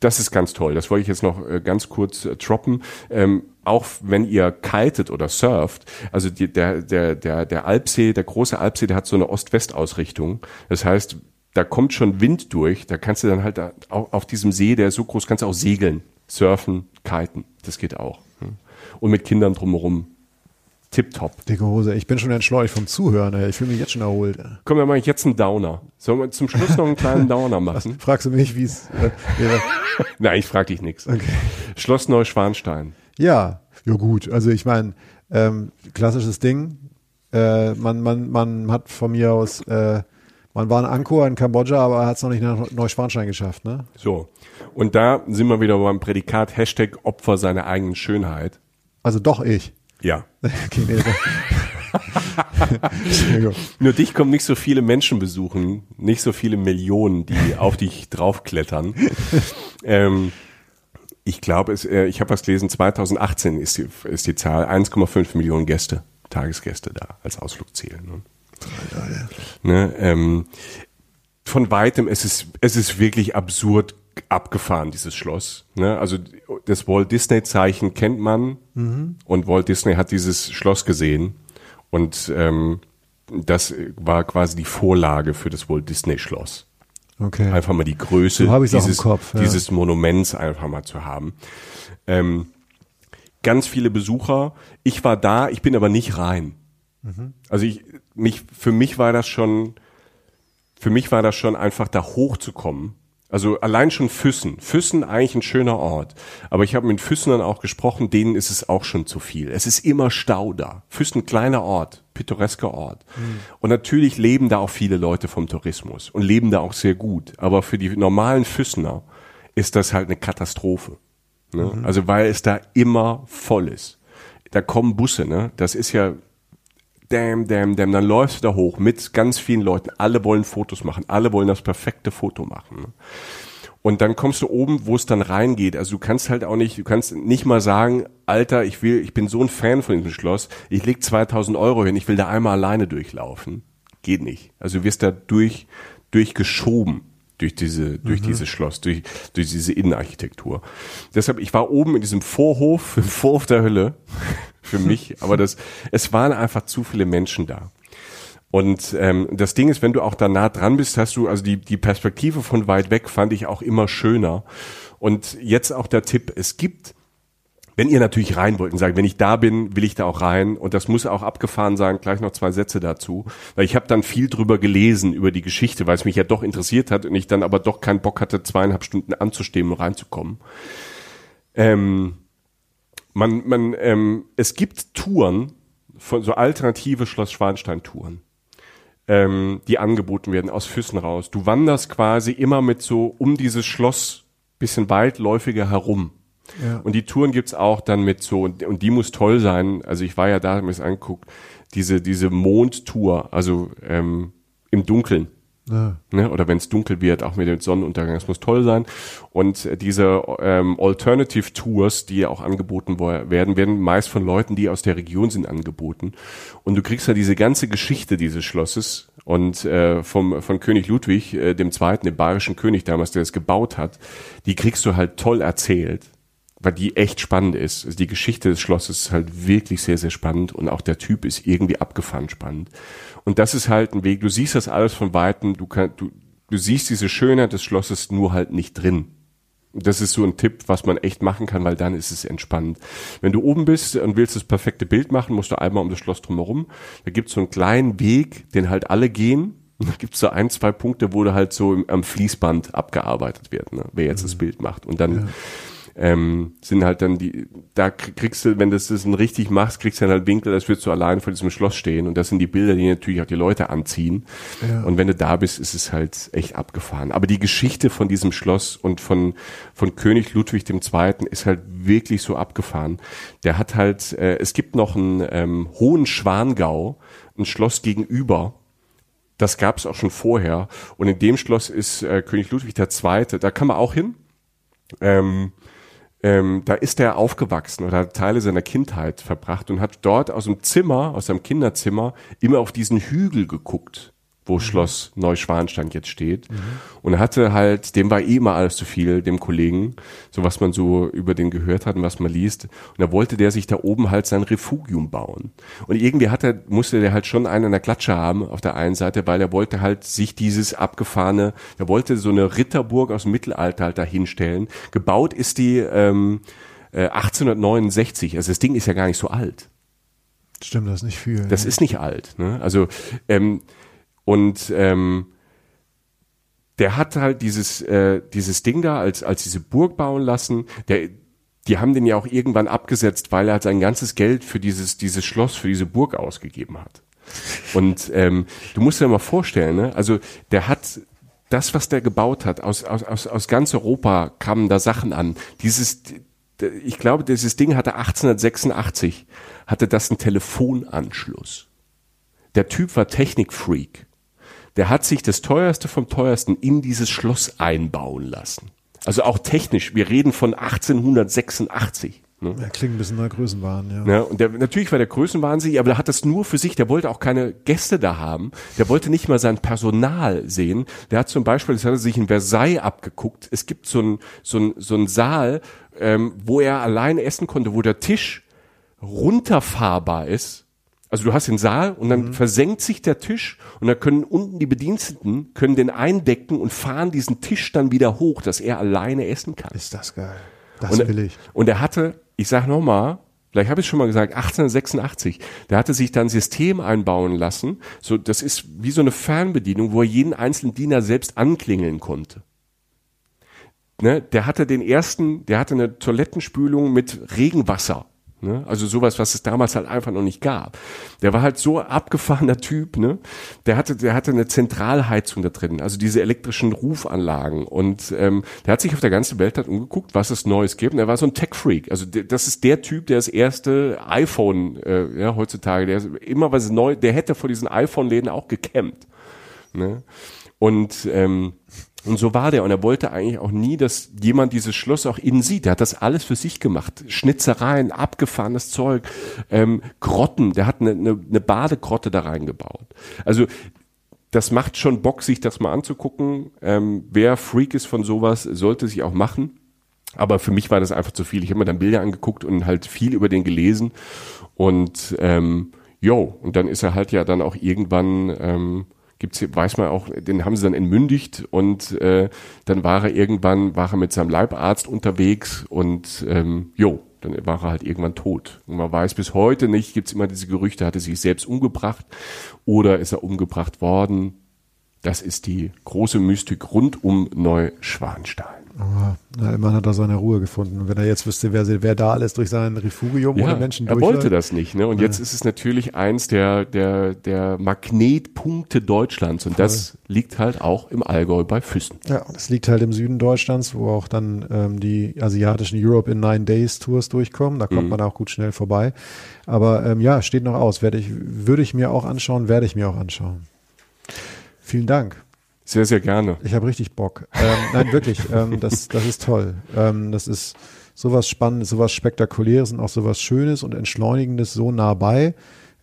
das ist ganz toll. Das wollte ich jetzt noch äh, ganz kurz äh, droppen. Ähm, auch wenn ihr kitet oder surft, also die, der, der, der, der Alpsee, der große Alpsee, der hat so eine Ost-West-Ausrichtung. Das heißt, da kommt schon Wind durch, da kannst du dann halt auch auf diesem See, der ist so groß, kannst du auch segeln, surfen, kiten. Das geht auch. Und mit Kindern drumherum tipptopp. Dicke Hose, ich bin schon entschleunigt vom Zuhören, ey. ich fühle mich jetzt schon erholt. Komm, dann mache ich jetzt einen Downer. Sollen wir zum Schluss noch einen kleinen <laughs> Downer machen? Was, fragst du mich, wie es äh? <laughs> Nein, ich frage dich nichts. Okay. Schloss Neuschwanstein. Ja, ja gut. Also ich meine, ähm, klassisches Ding. Äh, man, man, man hat von mir aus, äh, man war in Angkor in Kambodscha, aber hat es noch nicht nach Neuschwanstein geschafft, ne? So. Und da sind wir wieder beim Prädikat Hashtag Opfer seiner eigenen Schönheit. Also doch ich. Ja. <laughs> <laughs> Nur dich kommen nicht so viele Menschen besuchen, nicht so viele Millionen, die <laughs> auf dich draufklettern. ähm, ich glaube, äh, ich habe was gelesen, 2018 ist die, ist die Zahl 1,5 Millionen Gäste, Tagesgäste da als Ausflugsziel. Ne? Ne, ähm, von weitem, es ist, es ist wirklich absurd abgefahren, dieses Schloss. Ne? Also das Walt Disney-Zeichen kennt man mhm. und Walt Disney hat dieses Schloss gesehen und ähm, das war quasi die Vorlage für das Walt Disney-Schloss. Okay. Einfach mal die Größe so dieses, Kopf, ja. dieses Monuments einfach mal zu haben. Ähm, ganz viele Besucher. Ich war da, ich bin aber nicht rein. Mhm. Also ich, mich, für mich war das schon, für mich war das schon einfach da hochzukommen also allein schon Füssen. Füssen eigentlich ein schöner Ort. Aber ich habe mit Füssenern auch gesprochen, denen ist es auch schon zu viel. Es ist immer Stau da. Füssen, kleiner Ort, pittoresker Ort. Mhm. Und natürlich leben da auch viele Leute vom Tourismus und leben da auch sehr gut. Aber für die normalen Füssener ist das halt eine Katastrophe. Ne? Mhm. Also weil es da immer voll ist. Da kommen Busse, ne? Das ist ja damn, damn, damn. Dann läufst du da hoch mit ganz vielen Leuten. Alle wollen Fotos machen. Alle wollen das perfekte Foto machen. Ne? Und dann kommst du oben, wo es dann reingeht. Also du kannst halt auch nicht, du kannst nicht mal sagen, Alter, ich will, ich bin so ein Fan von diesem Schloss. Ich leg 2000 Euro hin. Ich will da einmal alleine durchlaufen. Geht nicht. Also du wirst da durch, durchgeschoben durch diese, durch mhm. dieses Schloss, durch, durch diese Innenarchitektur. Deshalb, ich war oben in diesem Vorhof, <laughs> im Vorhof der Hölle, für mich, <laughs> aber das, es waren einfach zu viele Menschen da. Und ähm, das Ding ist, wenn du auch da nah dran bist, hast du, also die, die Perspektive von weit weg fand ich auch immer schöner. Und jetzt auch der Tipp, es gibt wenn ihr natürlich rein wollt und sagt, wenn ich da bin, will ich da auch rein und das muss auch abgefahren sein, gleich noch zwei Sätze dazu, weil ich habe dann viel drüber gelesen über die Geschichte, weil es mich ja doch interessiert hat und ich dann aber doch keinen Bock hatte, zweieinhalb Stunden anzustehen und reinzukommen. Ähm, man, man, ähm, es gibt Touren, von so alternative Schloss Schwanstein-Touren, ähm, die angeboten werden aus Füssen raus. Du wanderst quasi immer mit so um dieses Schloss bisschen weitläufiger herum. Ja. Und die Touren gibt's auch dann mit so, und, und die muss toll sein. Also ich war ja da, hab mir das angeguckt, diese, diese Mondtour, also ähm, im Dunkeln. Ja. Ne? Oder wenn es dunkel wird, auch mit dem Sonnenuntergang, das muss toll sein. Und äh, diese ähm, Alternative Tours, die ja auch angeboten werden, werden meist von Leuten, die aus der Region sind, angeboten. Und du kriegst ja diese ganze Geschichte dieses Schlosses und äh, vom von König Ludwig, äh, dem Zweiten, dem bayerischen König damals, der es gebaut hat, die kriegst du halt toll erzählt weil die echt spannend ist. Also die Geschichte des Schlosses ist halt wirklich sehr, sehr spannend und auch der Typ ist irgendwie abgefahren spannend. Und das ist halt ein Weg, du siehst das alles von Weitem, du, kann, du, du siehst diese Schönheit des Schlosses nur halt nicht drin. Das ist so ein Tipp, was man echt machen kann, weil dann ist es entspannend. Wenn du oben bist und willst das perfekte Bild machen, musst du einmal um das Schloss drumherum. Da gibt's so einen kleinen Weg, den halt alle gehen. <laughs> Da gibt's so ein, zwei Punkte, wo du halt so im, am Fließband abgearbeitet wird, ne? wer jetzt mhm. das Bild macht. Und dann ja ähm, sind halt dann die, da kriegst du, wenn du das dann richtig machst, kriegst du dann halt Winkel, als würdest du allein vor diesem Schloss stehen und das sind die Bilder, die natürlich auch die Leute anziehen. Ja. Und wenn du da bist, ist es halt echt abgefahren. Aber die Geschichte von diesem Schloss und von, von König Ludwig II. ist halt wirklich so abgefahren. Der hat halt, äh, es gibt noch einen ähm, Hohen Schwangau, ein Schloss gegenüber, das gab es auch schon vorher. Und in dem Schloss ist äh, König Ludwig II., da kann man auch hin. Ähm, ähm, da ist er aufgewachsen oder hat Teile seiner Kindheit verbracht und hat dort aus dem Zimmer, aus seinem Kinderzimmer, immer auf diesen Hügel geguckt wo mhm. Schloss Neuschwanstein jetzt steht. Mhm. Und er hatte halt, dem war eh immer alles zu viel, dem Kollegen, so was man so über den gehört hat und was man liest. Und da wollte der sich da oben halt sein Refugium bauen. Und irgendwie hat er, musste der halt schon einen an der Klatsche haben auf der einen Seite, weil er wollte halt sich dieses abgefahrene, er wollte so eine Ritterburg aus dem Mittelalter halt da hinstellen. Gebaut ist die ähm, äh, 1869, also das Ding ist ja gar nicht so alt. Stimmt, das ist nicht viel. Das ne? ist nicht alt. Ne? Also ähm, und ähm, der hat halt dieses, äh, dieses Ding da als, als diese Burg bauen lassen. Der, die haben den ja auch irgendwann abgesetzt, weil er halt sein ganzes Geld für dieses, dieses Schloss, für diese Burg ausgegeben hat. Und ähm, du musst dir mal vorstellen, ne? also der hat das, was der gebaut hat, aus, aus, aus, aus ganz Europa kamen da Sachen an. Dieses, ich glaube, dieses Ding hatte 1886, hatte das einen Telefonanschluss. Der Typ war Technikfreak der hat sich das teuerste vom teuersten in dieses Schloss einbauen lassen. Also auch technisch, wir reden von 1886. Ne? Ja, klingt ein bisschen nach Größenwahn, ja. ja. Und der, natürlich war der Größenwahnsinn, aber der hat das nur für sich, der wollte auch keine Gäste da haben, der wollte nicht mal sein Personal sehen. Der hat zum Beispiel, das hat er sich in Versailles abgeguckt, es gibt so ein so ein so ein Saal, ähm, wo er allein essen konnte, wo der Tisch runterfahrbar ist also du hast den Saal und dann mhm. versenkt sich der Tisch und da können unten die Bediensteten können den eindecken und fahren diesen Tisch dann wieder hoch, dass er alleine essen kann. Ist das geil. Das und, will ich. Und er hatte, ich sag nochmal, vielleicht habe ich schon mal gesagt, 1886, der hatte sich dann ein System einbauen lassen, so das ist wie so eine Fernbedienung, wo er jeden einzelnen Diener selbst anklingeln konnte. Ne, der hatte den ersten, der hatte eine Toilettenspülung mit Regenwasser Ne? Also sowas, was es damals halt einfach noch nicht gab. Der war halt so abgefahrener Typ, ne? Der hatte, der hatte eine Zentralheizung da drin, also diese elektrischen Rufanlagen. Und ähm, der hat sich auf der ganzen Welt halt umgeguckt, was es Neues gibt. Und er war so ein Tech-Freak. Also das ist der Typ, der das erste iPhone, äh, ja, heutzutage, der immer was neu, der hätte vor diesen iPhone-Läden auch gekämmt. Ne? Und ähm, und so war der. Und er wollte eigentlich auch nie, dass jemand dieses Schloss auch innen sieht. Der hat das alles für sich gemacht. Schnitzereien, abgefahrenes Zeug, ähm, Grotten. Der hat eine, eine, eine Badegrotte da reingebaut. Also das macht schon Bock, sich das mal anzugucken. Ähm, wer Freak ist von sowas, sollte sich auch machen. Aber für mich war das einfach zu viel. Ich habe mir dann Bilder angeguckt und halt viel über den gelesen. Und ähm, jo, und dann ist er halt ja dann auch irgendwann ähm, gibt's weiß man auch, den haben sie dann entmündigt und äh, dann war er irgendwann, war er mit seinem Leibarzt unterwegs und ähm, jo, dann war er halt irgendwann tot. Und man weiß bis heute nicht, gibt's immer diese Gerüchte, hat er sich selbst umgebracht oder ist er umgebracht worden. Das ist die große Mystik rund um Neuschwanstein. Aber na, immerhin hat er seine Ruhe gefunden. Und wenn er jetzt wüsste, wer, wer da alles durch sein Refugium ja, ohne Menschen Er wollte das nicht, ne? Und ja. jetzt ist es natürlich eins der, der, der Magnetpunkte Deutschlands. Und Voll. das liegt halt auch im Allgäu bei Füssen. Ja, das liegt halt im Süden Deutschlands, wo auch dann ähm, die asiatischen Europe in Nine Days Tours durchkommen. Da kommt mhm. man auch gut schnell vorbei. Aber ähm, ja, steht noch aus. Werde ich, würde ich mir auch anschauen, werde ich mir auch anschauen. Vielen Dank. Sehr, sehr gerne. Ich habe richtig Bock. Ähm, nein, wirklich, ähm, das, das ist toll. Ähm, das ist sowas Spannendes, sowas Spektakuläres und auch sowas Schönes und Entschleunigendes so nah bei.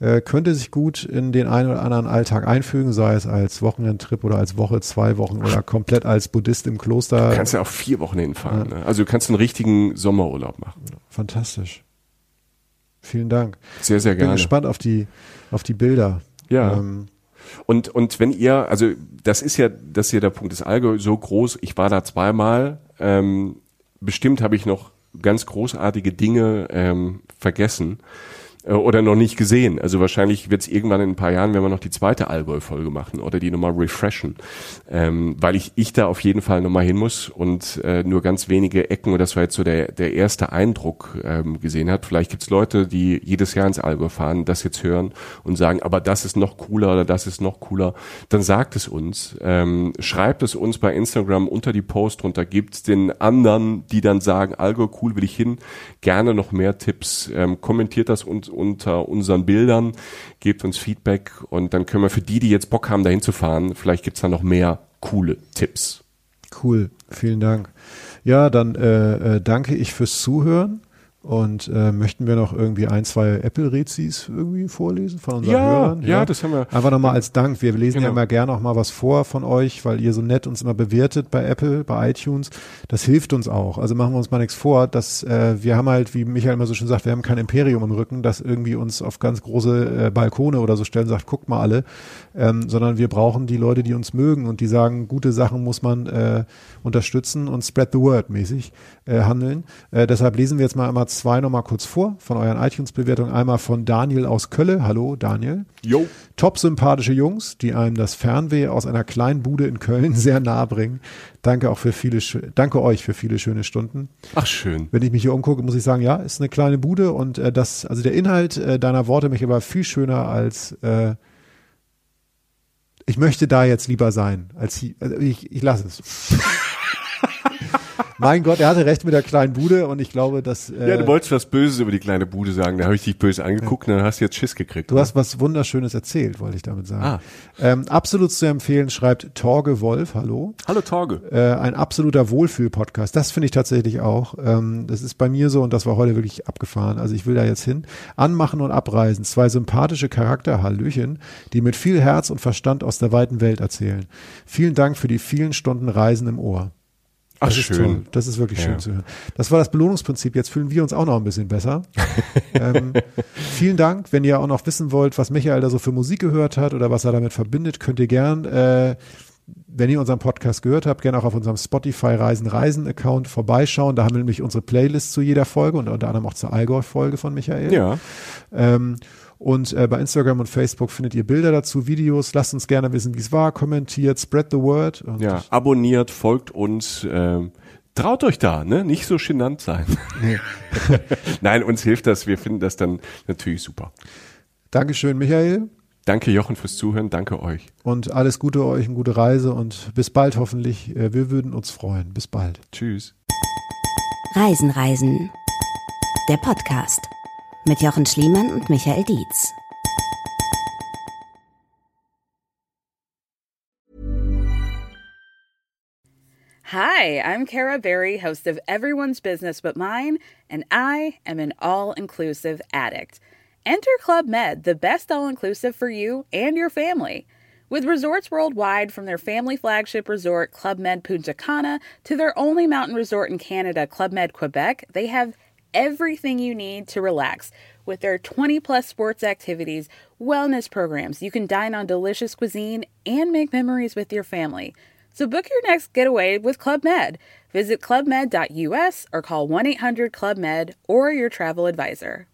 Äh, könnte sich gut in den einen oder anderen Alltag einfügen, sei es als Wochenendtrip oder als Woche, zwei Wochen oder komplett als Buddhist im Kloster. Du kannst ja auch vier Wochen hinfahren. Ja. Ne? Also du kannst einen richtigen Sommerurlaub machen. Fantastisch. Vielen Dank. Sehr, sehr gerne. Ich bin gespannt auf die, auf die Bilder. Ja. Ähm, und, und wenn ihr, also das ist ja, das ist ja der Punkt des Allgäu so groß, ich war da zweimal, ähm, bestimmt habe ich noch ganz großartige Dinge ähm, vergessen. Äh, oder noch nicht gesehen. Also wahrscheinlich wird es irgendwann in ein paar Jahren, wenn wir noch die zweite Allgäu-Folge machen oder die nochmal refreshen, ähm, weil ich, ich da auf jeden Fall nochmal hin muss und äh, nur ganz wenige Ecken, und das war jetzt so der, der erste Eindruck ähm, gesehen hat. Vielleicht gibt's Leute, die jedes Jahr ins Allgäu fahren, das jetzt hören und sagen, aber das ist noch cooler oder das ist noch cooler. Dann sagt es uns, ähm, schreibt es uns bei Instagram unter die Post drunter, gibt's den anderen, die dann sagen, Allgäu cool will ich hin, gerne noch mehr Tipps, ähm, kommentiert das und unter unseren Bildern, gebt uns Feedback und dann können wir für die, die jetzt Bock haben, dahin zu fahren, vielleicht gibt's da noch mehr coole Tipps. Cool, vielen Dank. Ja, dann äh, äh, danke ich fürs Zuhören. Und äh, möchten wir noch irgendwie ein, zwei Apple-Rezis irgendwie vorlesen von unseren ja, Hörern? Ja, ja, das haben wir. Einfach nochmal als Dank. Wir lesen genau. ja immer gerne auch mal was vor von euch, weil ihr so nett uns immer bewertet bei Apple, bei iTunes. Das hilft uns auch. Also machen wir uns mal nichts vor, dass äh, wir haben halt, wie Michael immer so schön sagt, wir haben kein Imperium im Rücken, das irgendwie uns auf ganz große äh, Balkone oder so stellen, sagt, guckt mal alle, ähm, sondern wir brauchen die Leute, die uns mögen und die sagen, gute Sachen muss man äh, unterstützen und spread the word mäßig äh, handeln. Äh, deshalb lesen wir jetzt mal einmal zwei nochmal kurz vor von euren iTunes-Bewertungen. Einmal von Daniel aus Kölle. Hallo, Daniel. Jo. Top sympathische Jungs, die einem das Fernweh aus einer kleinen Bude in Köln <laughs> sehr nahe bringen. Danke auch für viele, danke euch für viele schöne Stunden. Ach, schön. Wenn ich mich hier umgucke, muss ich sagen, ja, ist eine kleine Bude und äh, das, also der Inhalt äh, deiner Worte mich aber viel schöner als, äh, ich möchte da jetzt lieber sein, als also ich, ich lasse es. <laughs> mein Gott, er hatte recht mit der kleinen Bude und ich glaube, dass. Äh, ja, du wolltest was Böses über die kleine Bude sagen. Da habe ich dich böse angeguckt ja. und dann hast du jetzt Schiss gekriegt. Du oder? hast was Wunderschönes erzählt, wollte ich damit sagen. Ah. Ähm, absolut zu empfehlen, schreibt Torge Wolf. Hallo. Hallo Torge. Äh, ein absoluter Wohlfühl-Podcast. Das finde ich tatsächlich auch. Ähm, das ist bei mir so und das war heute wirklich abgefahren. Also ich will da jetzt hin. Anmachen und abreisen. Zwei sympathische Charakter, Hallöchen, die mit viel Herz und Verstand aus der weiten Welt erzählen. Vielen Dank für die vielen Stunden Reisen im Ohr. Ach, das schön. ist toll. Das ist wirklich ja. schön zu hören. Das war das Belohnungsprinzip. Jetzt fühlen wir uns auch noch ein bisschen besser. <laughs> ähm, vielen Dank. Wenn ihr auch noch wissen wollt, was Michael da so für Musik gehört hat oder was er damit verbindet, könnt ihr gern, äh, wenn ihr unseren Podcast gehört habt, gerne auch auf unserem Spotify Reisen Reisen Account vorbeischauen. Da haben wir nämlich unsere Playlist zu jeder Folge und unter anderem auch zur Allgäu-Folge von Michael. Ja. Ähm, und äh, bei Instagram und Facebook findet ihr Bilder dazu, Videos. Lasst uns gerne wissen, wie es war. Kommentiert, spread the word. ja, abonniert, folgt uns. Äh, traut euch da, ne? Nicht so genannt sein. Nee. <laughs> Nein, uns hilft das. Wir finden das dann natürlich super. Dankeschön, Michael. Danke, Jochen, fürs Zuhören. Danke euch. Und alles Gute euch, eine gute Reise und bis bald hoffentlich. Äh, wir würden uns freuen. Bis bald. Tschüss. Reisen, Reisen. Der Podcast mit Jochen Schliemann und Michael Dietz. Hi, I'm Kara Berry, host of Everyone's Business But Mine, and I am an all inclusive addict. Enter Club Med, the best all inclusive for you and your family. With resorts worldwide, from their family flagship resort, Club Med Punta Cana, to their only mountain resort in Canada, Club Med Quebec, they have everything you need to relax. With their 20 plus sports activities, wellness programs, you can dine on delicious cuisine and make memories with your family. So book your next getaway with Club Med. Visit clubmed.us or call 1 800 Club Med or your travel advisor.